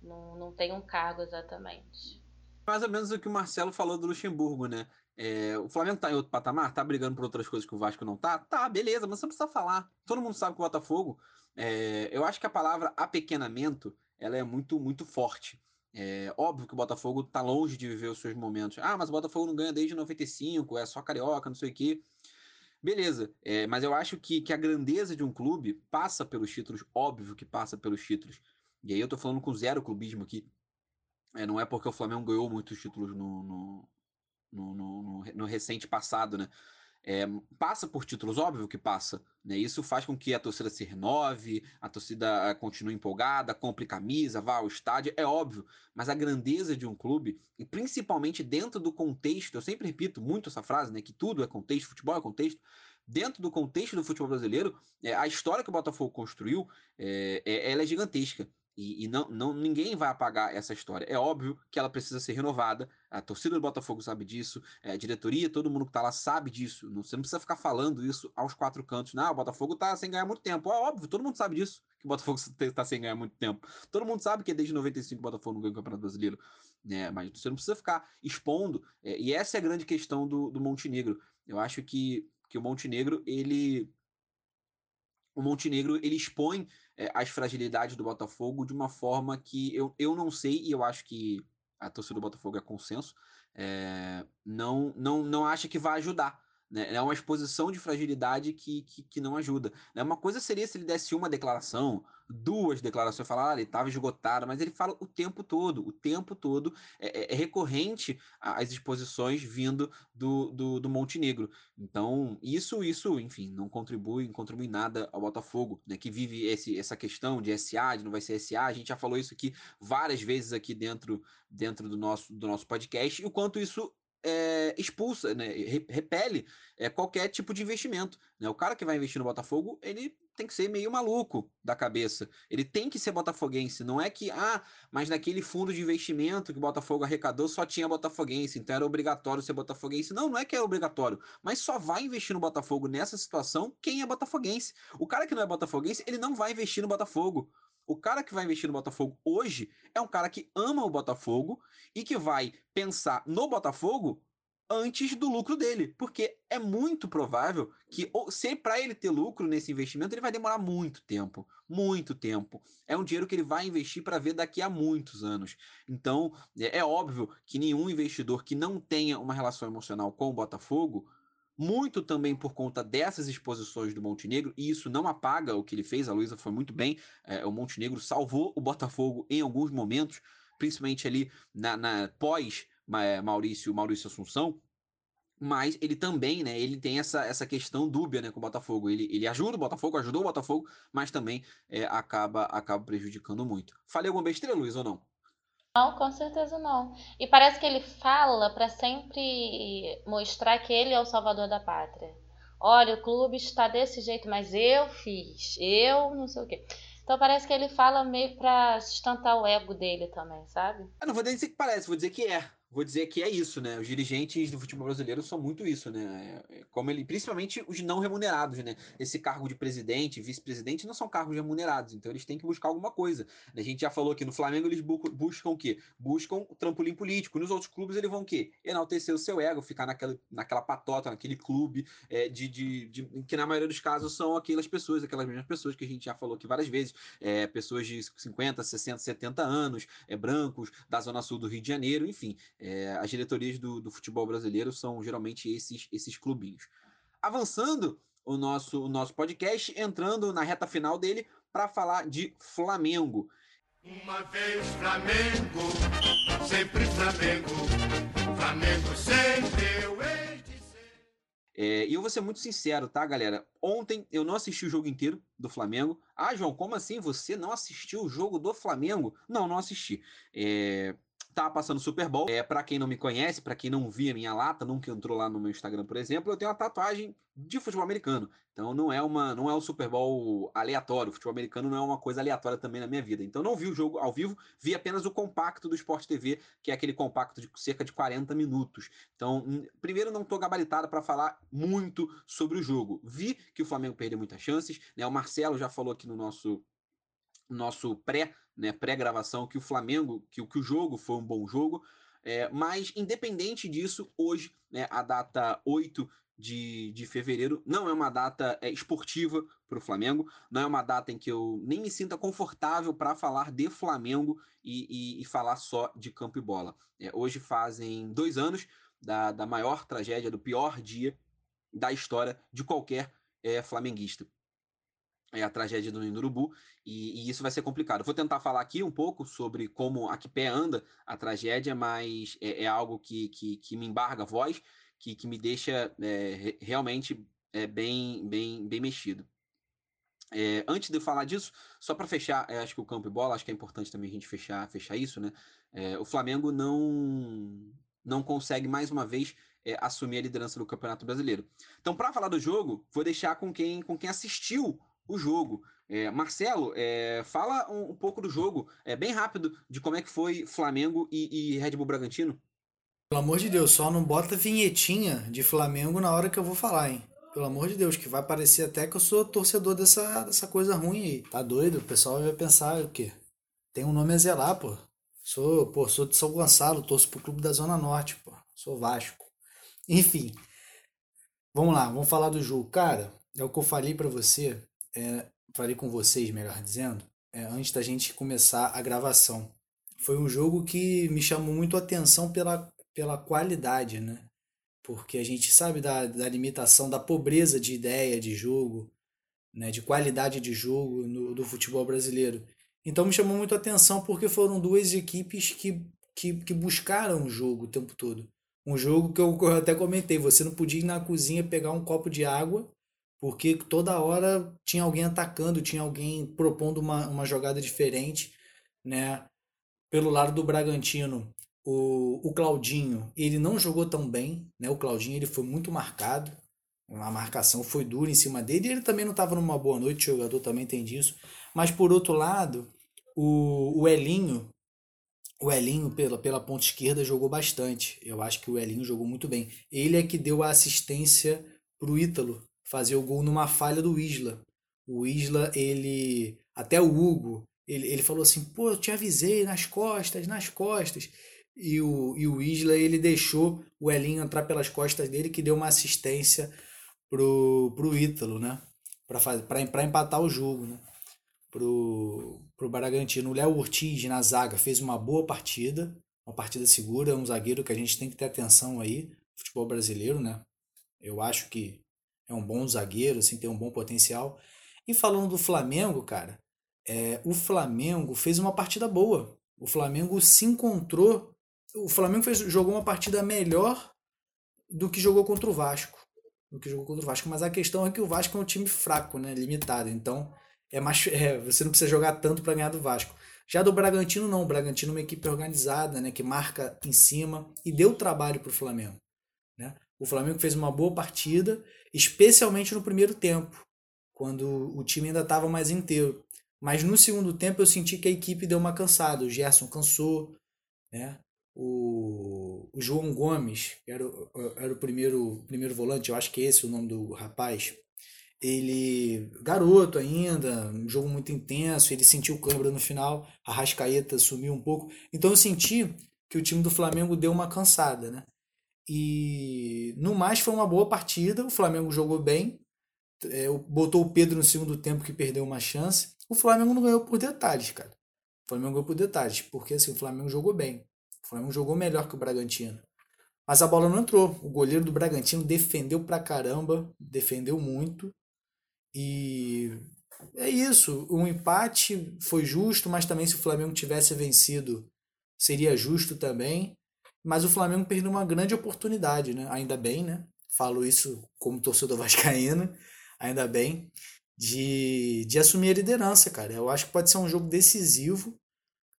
Não, não tem um cargo exatamente. Mais ou menos o que o Marcelo falou do Luxemburgo, né? É, o Flamengo tá em outro patamar, tá brigando por outras coisas que o Vasco não tá? Tá, beleza, mas você precisa falar. Todo mundo sabe que o Botafogo. É, eu acho que a palavra apequenamento ela é muito, muito forte. É óbvio que o Botafogo tá longe de viver os seus momentos. Ah, mas o Botafogo não ganha desde 95, é só carioca, não sei o quê. Beleza, é, mas eu acho que, que a grandeza de um clube passa pelos títulos, óbvio que passa pelos títulos. E aí eu tô falando com zero clubismo aqui. É, não é porque o Flamengo ganhou muitos títulos no, no, no, no, no recente passado, né? É, passa por títulos, óbvio que passa. Né? Isso faz com que a torcida se renove, a torcida eh, continue empolgada, compre camisa, vá ao estádio, é óbvio. Mas a grandeza de um clube, e principalmente dentro do contexto, eu sempre repito muito essa frase, né? que tudo é contexto, futebol é contexto. Dentro do contexto do futebol brasileiro, é, a história que o Botafogo construiu, é, é, ela é gigantesca. E, e, não, não, ninguém vai apagar essa história. É óbvio que ela precisa ser renovada. A torcida do Botafogo sabe disso, é, a diretoria, todo mundo que está lá sabe disso. Não, você não precisa ficar falando isso aos quatro cantos. Não, o Botafogo está sem ganhar muito tempo. É óbvio, todo mundo sabe disso, que o Botafogo está sem ganhar muito tempo. Todo mundo sabe que desde 95 o Botafogo não ganha o Campeonato Brasileiro. Né? Mas você não precisa ficar expondo. É, e essa é a grande questão do, do Montenegro. Eu acho que, que o Montenegro, ele. O Montenegro, ele expõe é, as fragilidades do Botafogo de uma forma que eu, eu não sei, e eu acho que a torcida do Botafogo é consenso, é, não, não, não acha que vai ajudar. Né? É uma exposição de fragilidade que, que, que não ajuda. Né? Uma coisa seria se ele desse uma declaração, duas declarações, falar, ah, ele estava esgotado, mas ele fala o tempo todo, o tempo todo é, é, é recorrente as exposições vindo do, do, do, Montenegro. Então, isso, isso, enfim, não contribui, não contribui nada ao Botafogo, né, que vive esse, essa questão de SA, de não vai ser SA, a gente já falou isso aqui várias vezes aqui dentro, dentro do, nosso, do nosso podcast, e o quanto isso é, expulsa, né, repele é, qualquer tipo de investimento. Né? O cara que vai investir no Botafogo, ele tem que ser meio maluco da cabeça. Ele tem que ser botafoguense. Não é que, ah, mas naquele fundo de investimento que o Botafogo arrecadou só tinha botafoguense, então era obrigatório ser botafoguense. Não, não é que é obrigatório, mas só vai investir no Botafogo nessa situação quem é botafoguense. O cara que não é botafoguense, ele não vai investir no Botafogo. O cara que vai investir no Botafogo hoje é um cara que ama o Botafogo e que vai pensar no Botafogo antes do lucro dele, porque é muito provável que se para ele ter lucro nesse investimento, ele vai demorar muito tempo, muito tempo. É um dinheiro que ele vai investir para ver daqui a muitos anos. Então, é, é óbvio que nenhum investidor que não tenha uma relação emocional com o Botafogo muito também por conta dessas exposições do Montenegro, e isso não apaga o que ele fez, a Luísa foi muito bem, é, o Montenegro salvou o Botafogo em alguns momentos, principalmente ali na, na pós Maurício, Maurício Assunção, mas ele também, né, ele tem essa, essa questão dúbia, né, com o Botafogo. Ele, ele ajuda o Botafogo, ajudou o Botafogo, mas também é, acaba, acaba prejudicando muito. Falei alguma besteira, Luiz, ou não? Não, com certeza não. E parece que ele fala para sempre mostrar que ele é o salvador da pátria. Olha, o clube está desse jeito, mas eu fiz, eu não sei o quê. Então parece que ele fala meio para sustentar o ego dele também, sabe? Eu não vou dizer que parece, vou dizer que é vou dizer que é isso, né? Os dirigentes do futebol brasileiro são muito isso, né? É, como ele, principalmente os não remunerados, né? Esse cargo de presidente, vice-presidente não são cargos remunerados, então eles têm que buscar alguma coisa. A gente já falou que no Flamengo eles buscam o quê? Buscam o trampolim político. Nos outros clubes eles vão o quê? Enaltecer o seu ego, ficar naquela, naquela patota, naquele clube é, de, de, de, que na maioria dos casos são aquelas pessoas, aquelas mesmas pessoas que a gente já falou aqui várias vezes, é, pessoas de 50, 60, 70 anos, é, brancos, da zona sul do Rio de Janeiro, enfim. É, as diretorias do, do, futebol brasileiro são geralmente esses, esses clubinhos. Avançando o nosso, o nosso podcast, entrando na reta final dele para falar de Flamengo. Uma vez Flamengo, sempre Flamengo, Flamengo sempre eu hei de ser. É, e eu vou ser muito sincero, tá, galera? Ontem eu não assisti o jogo inteiro do Flamengo. Ah, João, como assim? Você não assistiu o jogo do Flamengo? Não, não assisti. É, tá passando Super Bowl. É, para quem não me conhece, para quem não via minha lata, nunca entrou lá no meu Instagram, por exemplo, eu tenho uma tatuagem de futebol americano. Então não é uma, não é um Super Bowl aleatório. O futebol americano não é uma coisa aleatória também na minha vida. Então não vi o jogo ao vivo, vi apenas o compacto do Sport TV, que é aquele compacto de cerca de 40 minutos. Então, primeiro não tô gabaritado para falar muito sobre o jogo. Vi que o Flamengo perdeu muitas chances, né? O Marcelo já falou aqui no nosso nosso pré, né, pré-gravação que o Flamengo, que, que o jogo foi um bom jogo, é, mas independente disso, hoje, né, a data 8 de, de fevereiro não é uma data é, esportiva para o Flamengo, não é uma data em que eu nem me sinta confortável para falar de Flamengo e, e, e, falar só de campo e bola. É, hoje fazem dois anos da, da maior tragédia, do pior dia da história de qualquer é, flamenguista é a tragédia do Urubu, e, e, isso vai ser complicado. vou tentar falar aqui um pouco sobre como a que pé anda a tragédia, mas é, é algo que, que, que, me embarga a voz, que, que me deixa é, realmente é, bem, bem, bem mexido. É, antes de eu falar disso, só para fechar, é, acho que o campo e bola, acho que é importante também a gente fechar, fechar isso, né? É, o Flamengo não, não consegue mais uma vez é, assumir a liderança do Campeonato Brasileiro. Então, para falar do jogo, vou deixar com quem, com quem assistiu o jogo. É, Marcelo, é, fala um, um, pouco do jogo, é bem rápido, de como é que foi Flamengo e, e, Red Bull Bragantino. Pelo amor de Deus, só não bota vinhetinha de Flamengo na hora que eu vou falar, hein? Pelo amor de Deus, que vai parecer até que eu sou torcedor dessa, dessa coisa ruim aí. Tá doido? O pessoal vai pensar o quê? Tem um nome a zelar, pô. Sou, pô, sou de São Gonçalo, torço pro clube da Zona Norte, pô. Sou Vasco. Enfim. Vamos lá, vamos falar do jogo. Cara, é o que eu falei para você é, falei com vocês, melhor dizendo, é, antes da gente começar a gravação. Foi um jogo que me chamou muito a atenção pela, pela qualidade, né? Porque a gente sabe da, da limitação, da pobreza de ideia de jogo, né? de qualidade de jogo no, do futebol brasileiro. Então me chamou muito a atenção porque foram duas equipes que, que, que buscaram o jogo o tempo todo. Um jogo que eu, eu até comentei, você não podia ir na cozinha pegar um copo de água porque toda hora tinha alguém atacando, tinha alguém propondo uma, uma jogada diferente, né? Pelo lado do Bragantino, o, o Claudinho, ele não jogou tão bem, né? O Claudinho ele foi muito marcado, a marcação foi dura em cima dele, ele também não estava numa boa noite, o jogador também tem disso. Mas por outro lado, o, o Elinho, o Elinho pela, pela ponta esquerda jogou bastante. Eu acho que o Elinho jogou muito bem. Ele é que deu a assistência pro Ítalo fazer o gol numa falha do Isla. O Isla, ele. Até o Hugo, ele, ele falou assim: pô, eu te avisei nas costas, nas costas. E o, e o Isla, ele deixou o Elinho entrar pelas costas dele, que deu uma assistência pro, pro Ítalo, né? Para empatar o jogo, né? Pro, pro Bragantino. O Léo Ortiz na zaga fez uma boa partida, uma partida segura, um zagueiro que a gente tem que ter atenção aí, futebol brasileiro, né? Eu acho que é um bom zagueiro, assim, tem um bom potencial. E falando do Flamengo, cara, é, o Flamengo fez uma partida boa. O Flamengo se encontrou. O Flamengo fez, jogou uma partida melhor do que jogou contra o Vasco. Do que jogou contra o Vasco. Mas a questão é que o Vasco é um time fraco, né? Limitado. Então, é mais, é, você não precisa jogar tanto para ganhar do Vasco. Já do Bragantino, não. O Bragantino é uma equipe organizada, né? Que marca em cima e deu trabalho para o Flamengo. Né? O Flamengo fez uma boa partida especialmente no primeiro tempo, quando o time ainda estava mais inteiro. Mas no segundo tempo eu senti que a equipe deu uma cansada. O Gerson cansou, né? O, o João Gomes, que era, era o primeiro, primeiro volante, eu acho que é esse o nome do rapaz. Ele, garoto ainda, um jogo muito intenso, ele sentiu câimbra no final, a Rascaeta sumiu um pouco. Então eu senti que o time do Flamengo deu uma cansada, né? E no mais foi uma boa partida. O Flamengo jogou bem. É, botou o Pedro no segundo tempo que perdeu uma chance. O Flamengo não ganhou por detalhes, cara. O Flamengo ganhou por detalhes, porque assim, o Flamengo jogou bem. O Flamengo jogou melhor que o Bragantino. Mas a bola não entrou. O goleiro do Bragantino defendeu pra caramba, defendeu muito. E é isso. Um empate foi justo, mas também se o Flamengo tivesse vencido, seria justo também. Mas o Flamengo perdeu uma grande oportunidade, né? Ainda bem, né? Falo isso como torcedor vascaíno, ainda bem, de, de assumir a liderança, cara. Eu acho que pode ser um jogo decisivo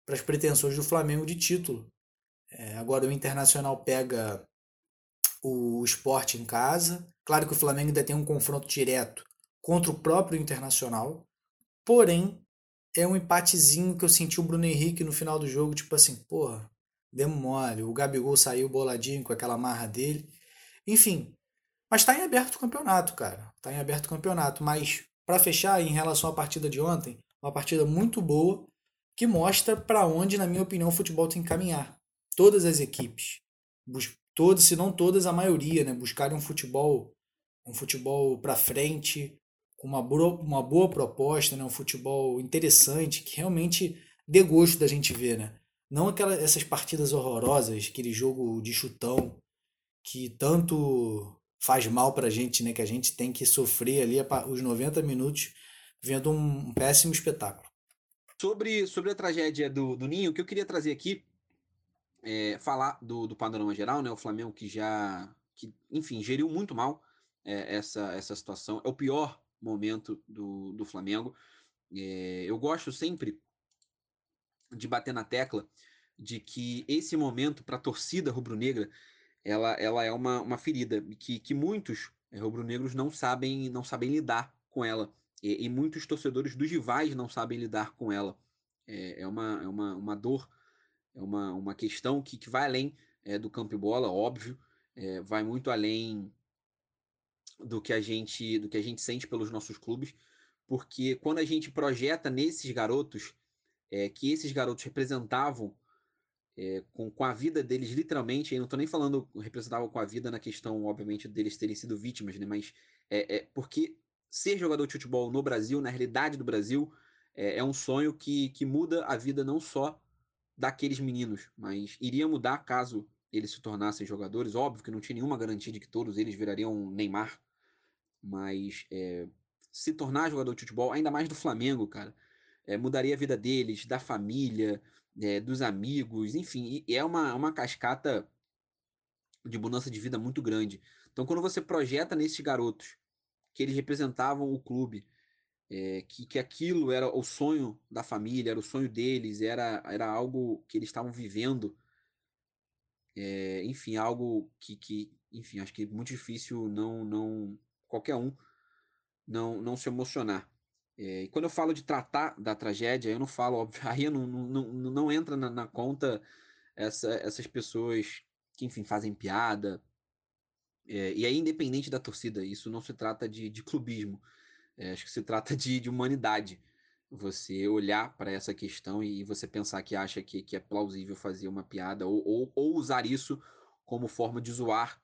para as pretensões do Flamengo de título. É, agora o Internacional pega o esporte em casa. Claro que o Flamengo ainda tem um confronto direto contra o próprio Internacional. Porém, é um empatezinho que eu senti o Bruno Henrique no final do jogo, tipo assim, porra, demos mole. O Gabigol saiu boladinho com aquela marra dele. Enfim, mas está em aberto o campeonato, cara. Está em aberto o campeonato. Mas, para fechar, em relação à partida de ontem, uma partida muito boa que mostra para onde, na minha opinião, o futebol tem que caminhar. Todas as equipes, todas, se não todas, a maioria, né, buscarem um futebol, um futebol para frente, com uma boa, uma boa proposta, né, um futebol interessante, que realmente dê gosto da gente ver, né? Não aquelas essas partidas horrorosas, aquele jogo de chutão que tanto faz mal pra gente, né? Que a gente tem que sofrer ali os 90 minutos vendo um péssimo espetáculo. Sobre, sobre a tragédia do, do Ninho, o que eu queria trazer aqui é falar do, do panorama geral, né? O Flamengo que já, que, enfim, geriu muito mal é, essa, essa situação. É o pior momento do, do Flamengo. É, eu gosto sempre de bater na tecla de que esse momento para a torcida rubro-negra ela, ela é uma, uma ferida que, que muitos é, rubro-negros não sabem não sabem lidar com ela. E, e, muitos torcedores dos rivais não sabem lidar com ela. É, é, uma, é uma, uma dor é uma, uma questão que, que vai além é, do campo e bola óbvio. É, vai muito além do que a gente do que a gente sente pelos nossos clubes, porque quando a gente projeta nesses garotos é, que esses garotos representavam é, com, com a vida deles literalmente, eu não estou nem falando representavam com a vida na questão, obviamente, deles terem sido vítimas, né? Mas é, é porque ser jogador de futebol no Brasil, na realidade do Brasil, é, é um sonho que, que muda a vida não só daqueles meninos, mas iria mudar caso eles se tornassem jogadores. Óbvio que não tinha nenhuma garantia de que todos eles virariam Neymar, mas é, se tornar jogador de futebol, ainda mais do Flamengo, cara, é, mudaria a vida deles, da família, é, dos amigos, enfim, é uma, uma cascata de mudança de vida muito grande. Então, quando você projeta nesses garotos que eles representavam o clube, é, que, que aquilo era o sonho da família, era o sonho deles, era, era algo que eles estavam vivendo, é, enfim, algo que, que, enfim, acho que é muito difícil não, não qualquer um não, não se emocionar. É, e quando eu falo de tratar da tragédia, eu não falo, óbvio, aí não, não, não, entra na, na conta essa, essas pessoas que, enfim, fazem piada. É, e aí, independente da torcida, isso não se trata de, de clubismo, é, acho que se trata de, de humanidade. Você olhar para essa questão e você pensar que acha que, que é plausível fazer uma piada ou, ou, ou usar isso como forma de zoar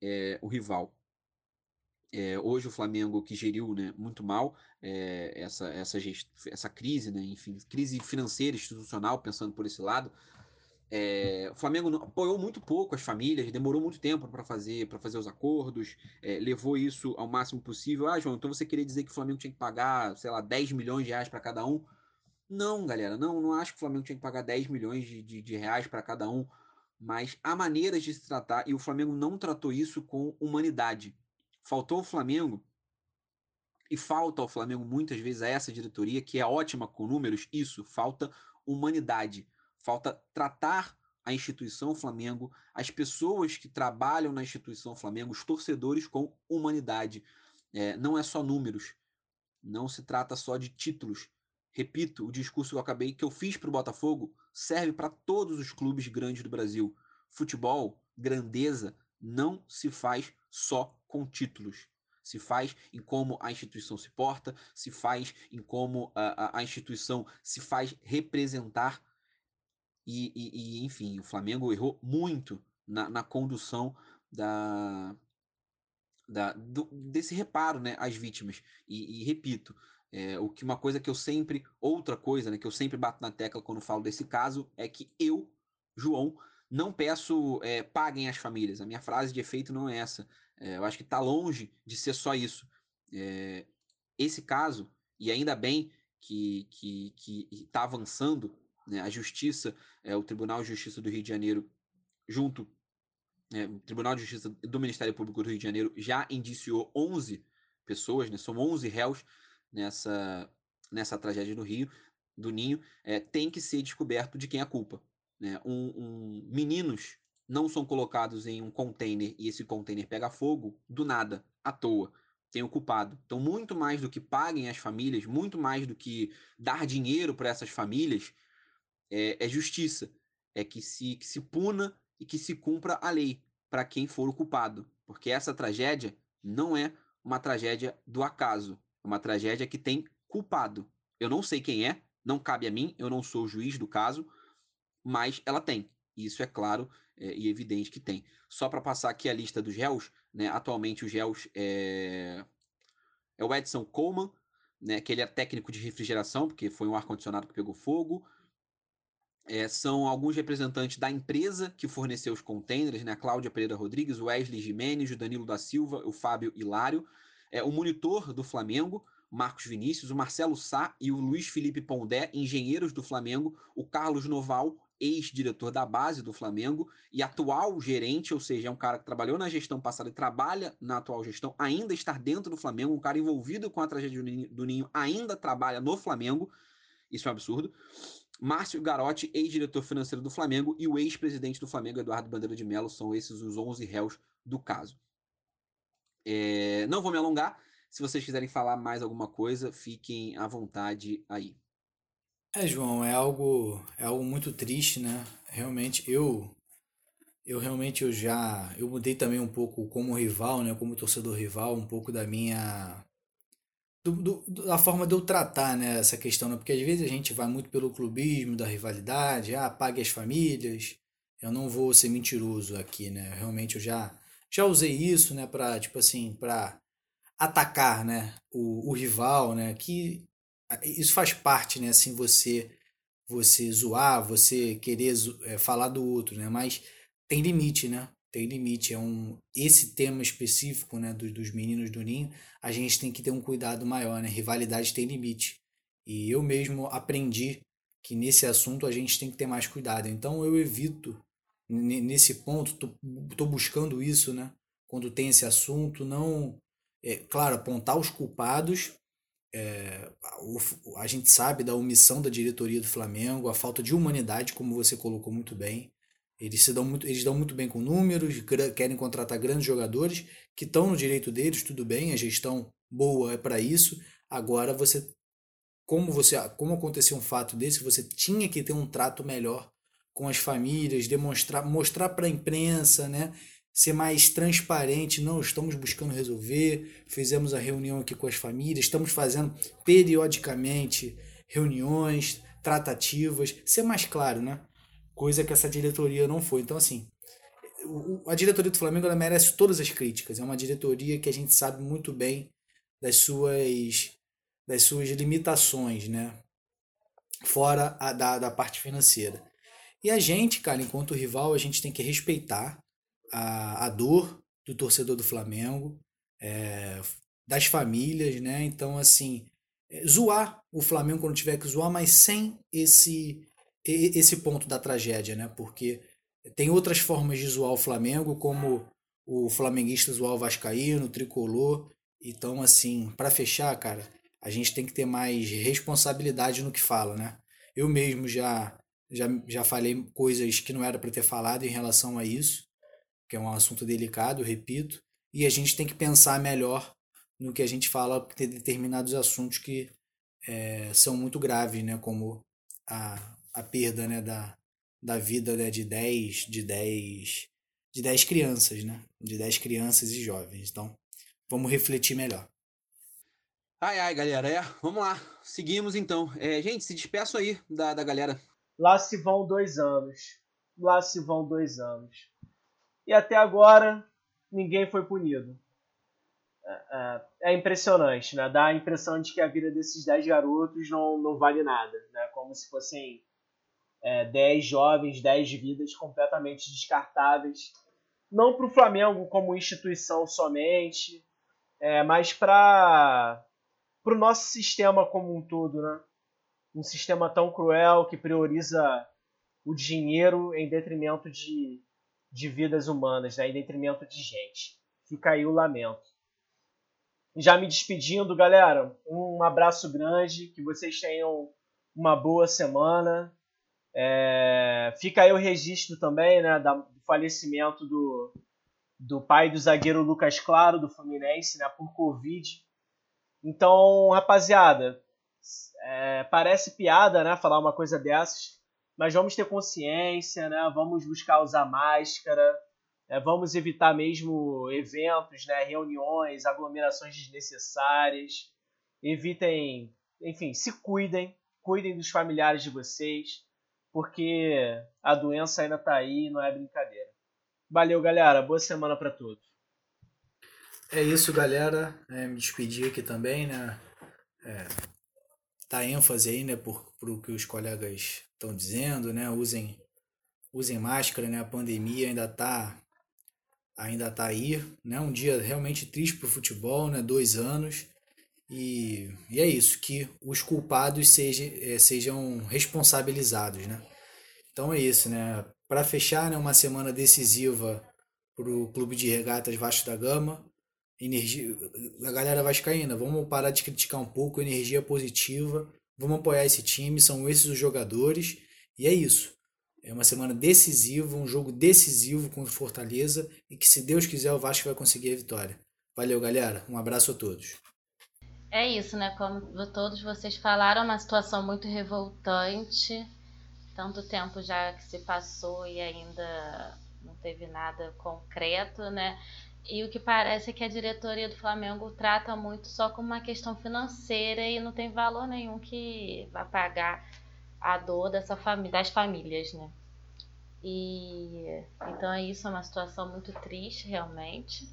é, o rival. É, hoje o Flamengo que geriu né, muito mal é, essa, essa, essa crise, né, enfim, crise financeira, institucional, pensando por esse lado. É, o Flamengo apoiou muito pouco as famílias, demorou muito tempo para fazer para fazer os acordos, levou isso ao máximo possível. Ah, João, então você queria dizer que o Flamengo tinha que pagar, sei lá, 10 milhões de reais para cada um? Não, galera, não, não acho que o Flamengo tinha que pagar 10 milhões de, de, de reais para cada um, mas há maneiras de se tratar e o Flamengo não tratou isso com humanidade. Faltou o Flamengo e falta ao Flamengo muitas vezes a essa diretoria, que é ótima com números, isso, falta humanidade, falta tratar a instituição Flamengo, as pessoas que trabalham na instituição Flamengo, os torcedores com humanidade. É, não é só números, não se trata só de títulos. Repito, o discurso que eu acabei, que eu fiz para o Botafogo, serve para todos os clubes grandes do Brasil. Futebol, grandeza, não se faz só com títulos. Se faz em como a instituição se porta, se faz em como a, a, a instituição se faz representar. E, e, e, enfim, o Flamengo errou muito na, na condução da, da, do, desse reparo né, às vítimas. E, e repito, é, o que uma coisa que eu sempre, outra coisa né, que eu sempre bato na tecla quando falo desse caso é que eu, João, não peço é, paguem as famílias. A minha frase de efeito não é essa. É, eu acho que está longe de ser só isso. É, esse caso, e ainda bem que está avançando né, a Justiça, é, o Tribunal de Justiça do Rio de Janeiro, junto é, o Tribunal de Justiça do Ministério Público do Rio de Janeiro já indiciou 11 pessoas, né, são 11 réus nessa, nessa tragédia no Rio, do Ninho, é, tem que ser descoberto de quem é a culpa. Né? Um, um, meninos não são colocados em um container e esse container pega fogo do nada, à toa. Tem o culpado. Então, muito mais do que paguem as famílias, muito mais do que dar dinheiro para essas famílias, é, é, justiça. É que se, que se puna e que se cumpra a lei para quem for o culpado. Porque essa tragédia não é uma tragédia do acaso. É uma tragédia que tem culpado. Eu não sei quem é, não cabe a mim, eu não sou o juiz do caso, mas ela tem. Isso é claro é, e evidente que tem. Só para passar aqui a lista dos réus, né, atualmente os réus é, é o Edson Coleman, né, que ele é técnico de refrigeração, porque foi um ar-condicionado que pegou fogo. É, são alguns representantes da empresa que forneceu os containers, né? A Cláudia Pereira Rodrigues, o Wesley Jimenez, o Danilo da Silva, o Fábio Hilário, é, o monitor do Flamengo, Marcos Vinícius, o Marcelo Sá e o Luiz Felipe Pondé, engenheiros do Flamengo, o Carlos Noval, ex-diretor da base do Flamengo e atual gerente, ou seja, é um cara que trabalhou na gestão passada e trabalha na atual gestão, ainda está dentro do Flamengo, um cara envolvido com a tragédia do Ninho, ainda trabalha no Flamengo, isso é um absurdo. Márcio Garotti, ex-diretor financeiro do Flamengo, e o ex-presidente do Flamengo, Eduardo Bandeira de Mello, são esses os 11 réus do caso. É, não vou me alongar, se vocês quiserem falar mais alguma coisa, fiquem à vontade aí. É, João, é algo, é algo muito triste, né? Realmente, eu eu realmente eu já eu mudei também um pouco como rival, né, como torcedor rival, um pouco da minha do, do, da forma de eu tratar, né, essa questão, né? Porque às vezes a gente vai muito pelo clubismo, da rivalidade, ah, pague as famílias. Eu não vou ser mentiroso aqui, né? Realmente eu já já usei isso, né, para tipo assim, para atacar, né, o, o rival, né, que isso faz parte, né, assim, você você zoar, você querer é, falar do outro, né, mas tem limite, né, tem limite, é um esse tema específico, né, dos, dos meninos do ninho, a gente tem que ter um cuidado maior, né, rivalidade tem limite, e eu mesmo aprendi que nesse assunto a gente tem que ter mais cuidado, então eu evito nesse ponto, tô, tô buscando isso, né, quando tem esse assunto, não é, claro, apontar os culpados. É, a, a gente sabe da omissão da diretoria do Flamengo, a falta de humanidade, como você colocou muito bem. Eles se dão muito, eles dão muito bem com números, querem contratar grandes jogadores que estão no direito deles, tudo bem, a gestão boa é para isso. Agora você como você como aconteceu um fato desse, você tinha que ter um trato melhor com as famílias, demonstrar, mostrar para a imprensa, né, ser mais transparente. Não, estamos buscando resolver. Fizemos a reunião aqui com as famílias, estamos fazendo periodicamente reuniões, tratativas, ser mais claro, né? Coisa que essa diretoria não foi. Então, assim, a diretoria do Flamengo ela merece todas as críticas. É uma diretoria que a gente sabe muito bem das suas, das suas limitações, né? Fora a da, da parte financeira. E a gente, cara, enquanto rival, a gente tem que respeitar a, a dor do torcedor do Flamengo, é, das famílias, né? Então, assim, é, zoar o Flamengo quando tiver que zoar, mas sem esse esse ponto da tragédia, né? Porque tem outras formas de zoar o Flamengo, como o flamenguista zoar o vascaíno, o tricolor. Então, assim, para fechar, cara, a gente tem que ter mais responsabilidade no que fala, né? Eu mesmo já já, já falei coisas que não era para ter falado em relação a isso que é um assunto delicado, repito, e a gente tem que pensar melhor no que a gente fala, porque tem determinados assuntos que é, são muito graves, né, como a, a perda né, da, da vida né, de 10 de 10 de 10 crianças, né? De 10 crianças e jovens. Então, vamos refletir melhor. Ai, ai, galera, é, vamos lá. Seguimos então. É, gente, se despeço aí da, da galera. Lá se vão dois anos. Lá se vão dois anos e até agora ninguém foi punido. É, é, é, impressionante, né? Dá a impressão de que a vida desses 10 garotos não, não vale nada, né? Como se fossem é, 10 jovens, 10 vidas completamente descartáveis. Não para o Flamengo como instituição somente, é, mas para para o nosso sistema como um todo, né? Um sistema tão cruel que prioriza o dinheiro em detrimento de, de vidas humanas, né? em detrimento de gente. Fica aí o lamento. Já me despedindo, galera. Um abraço grande, que vocês tenham uma boa semana. É, fica aí o registro também né, do falecimento do, do pai do zagueiro Lucas Claro, do Fluminense, né, por Covid. Então, rapaziada, é, parece piada né, falar uma coisa dessas, mas vamos ter consciência, né, vamos buscar usar máscara, é, vamos evitar mesmo eventos, né, reuniões, aglomerações desnecessárias. Evitem, enfim, se cuidem, cuidem dos familiares de vocês, porque a doença ainda está aí, não é brincadeira. Valeu, galera. Boa semana para todos. É isso, galera. É, me despedir aqui também, né? É, tá ênfase aí, né, por, por o que os colegas estão dizendo, né? Usem, usem máscara, né? A pandemia ainda tá ainda tá aí, né? Um dia realmente triste pro futebol, né? Dois anos. E, e é isso, que os culpados seja, é, sejam responsabilizados, né? Então é isso, né? Para fechar, né, uma semana decisiva para o Clube de Regatas Vasco da Gama. Energia, a galera vascaína, vamos parar de criticar um pouco, energia positiva, vamos apoiar esse time, são esses os jogadores, e é isso. É uma semana decisiva, um jogo decisivo contra o Fortaleza, e que se Deus quiser o Vasco vai conseguir a vitória. Valeu, galera. Um abraço a todos. É isso, né? Como todos vocês falaram, uma situação muito revoltante tanto tempo já que se passou e ainda não teve nada concreto, né? E o que parece é que a diretoria do Flamengo trata muito só como uma questão financeira e não tem valor nenhum que vá pagar a dor dessa das famílias, né? E então é isso, é uma situação muito triste realmente.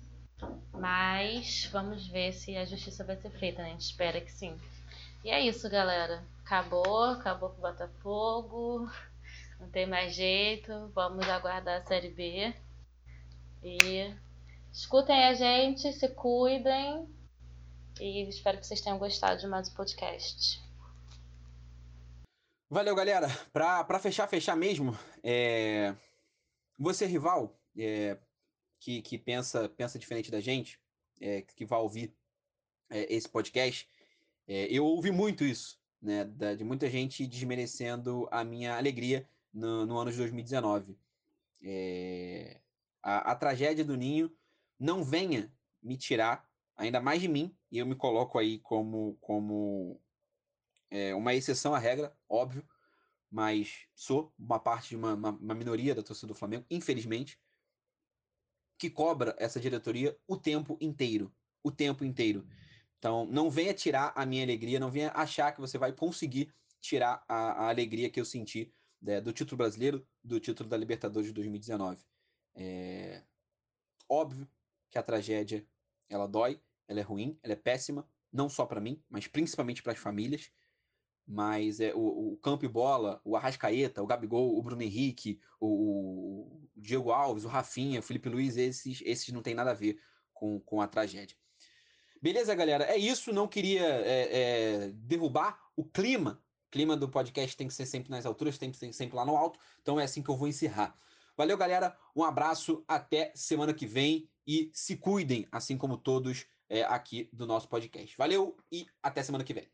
Mas vamos ver se a justiça vai ser feita, né? A gente espera que sim. E é isso, galera. Acabou, acabou com o Botafogo. Não tem mais jeito. Vamos aguardar a Série B. E escutem a gente, se cuidem. E espero que vocês tenham gostado de mais um podcast. Valeu, galera. Pra, pra fechar, fechar mesmo, é... você, rival, é... que, que pensa, pensa diferente da gente, é... que vai ouvir é, esse podcast, é, eu ouvi muito isso, né? Da, de muita gente desmerecendo a minha alegria no, no ano de 2019. É, a, a tragédia do Ninho não venha me tirar ainda mais de mim, e eu me coloco aí como, como é, uma exceção à regra, óbvio, mas sou uma parte de uma, uma, uma, minoria da torcida do Flamengo, infelizmente, que cobra essa diretoria o tempo inteiro. O tempo inteiro. Então, não venha tirar a minha alegria, não venha achar que você vai conseguir tirar a, a alegria que eu senti né, do título brasileiro, do título da Libertadores de 2019. É óbvio que a tragédia ela dói, ela é ruim, ela é péssima, não só para mim, mas principalmente para as famílias. Mas é, o, o Campo e Bola, o Arrascaeta, o Gabigol, o Bruno Henrique, o, o Diego Alves, o Rafinha, o Felipe Luiz, esses, esses não tem nada a ver com, com a tragédia. Beleza, galera? É isso. Não queria é, é, derrubar o clima. O clima do podcast tem que ser sempre nas alturas, tem que ser sempre lá no alto. Então é assim que eu vou encerrar. Valeu, galera. Um abraço. Até semana que vem. E se cuidem, assim como todos é, aqui do nosso podcast. Valeu e até semana que vem.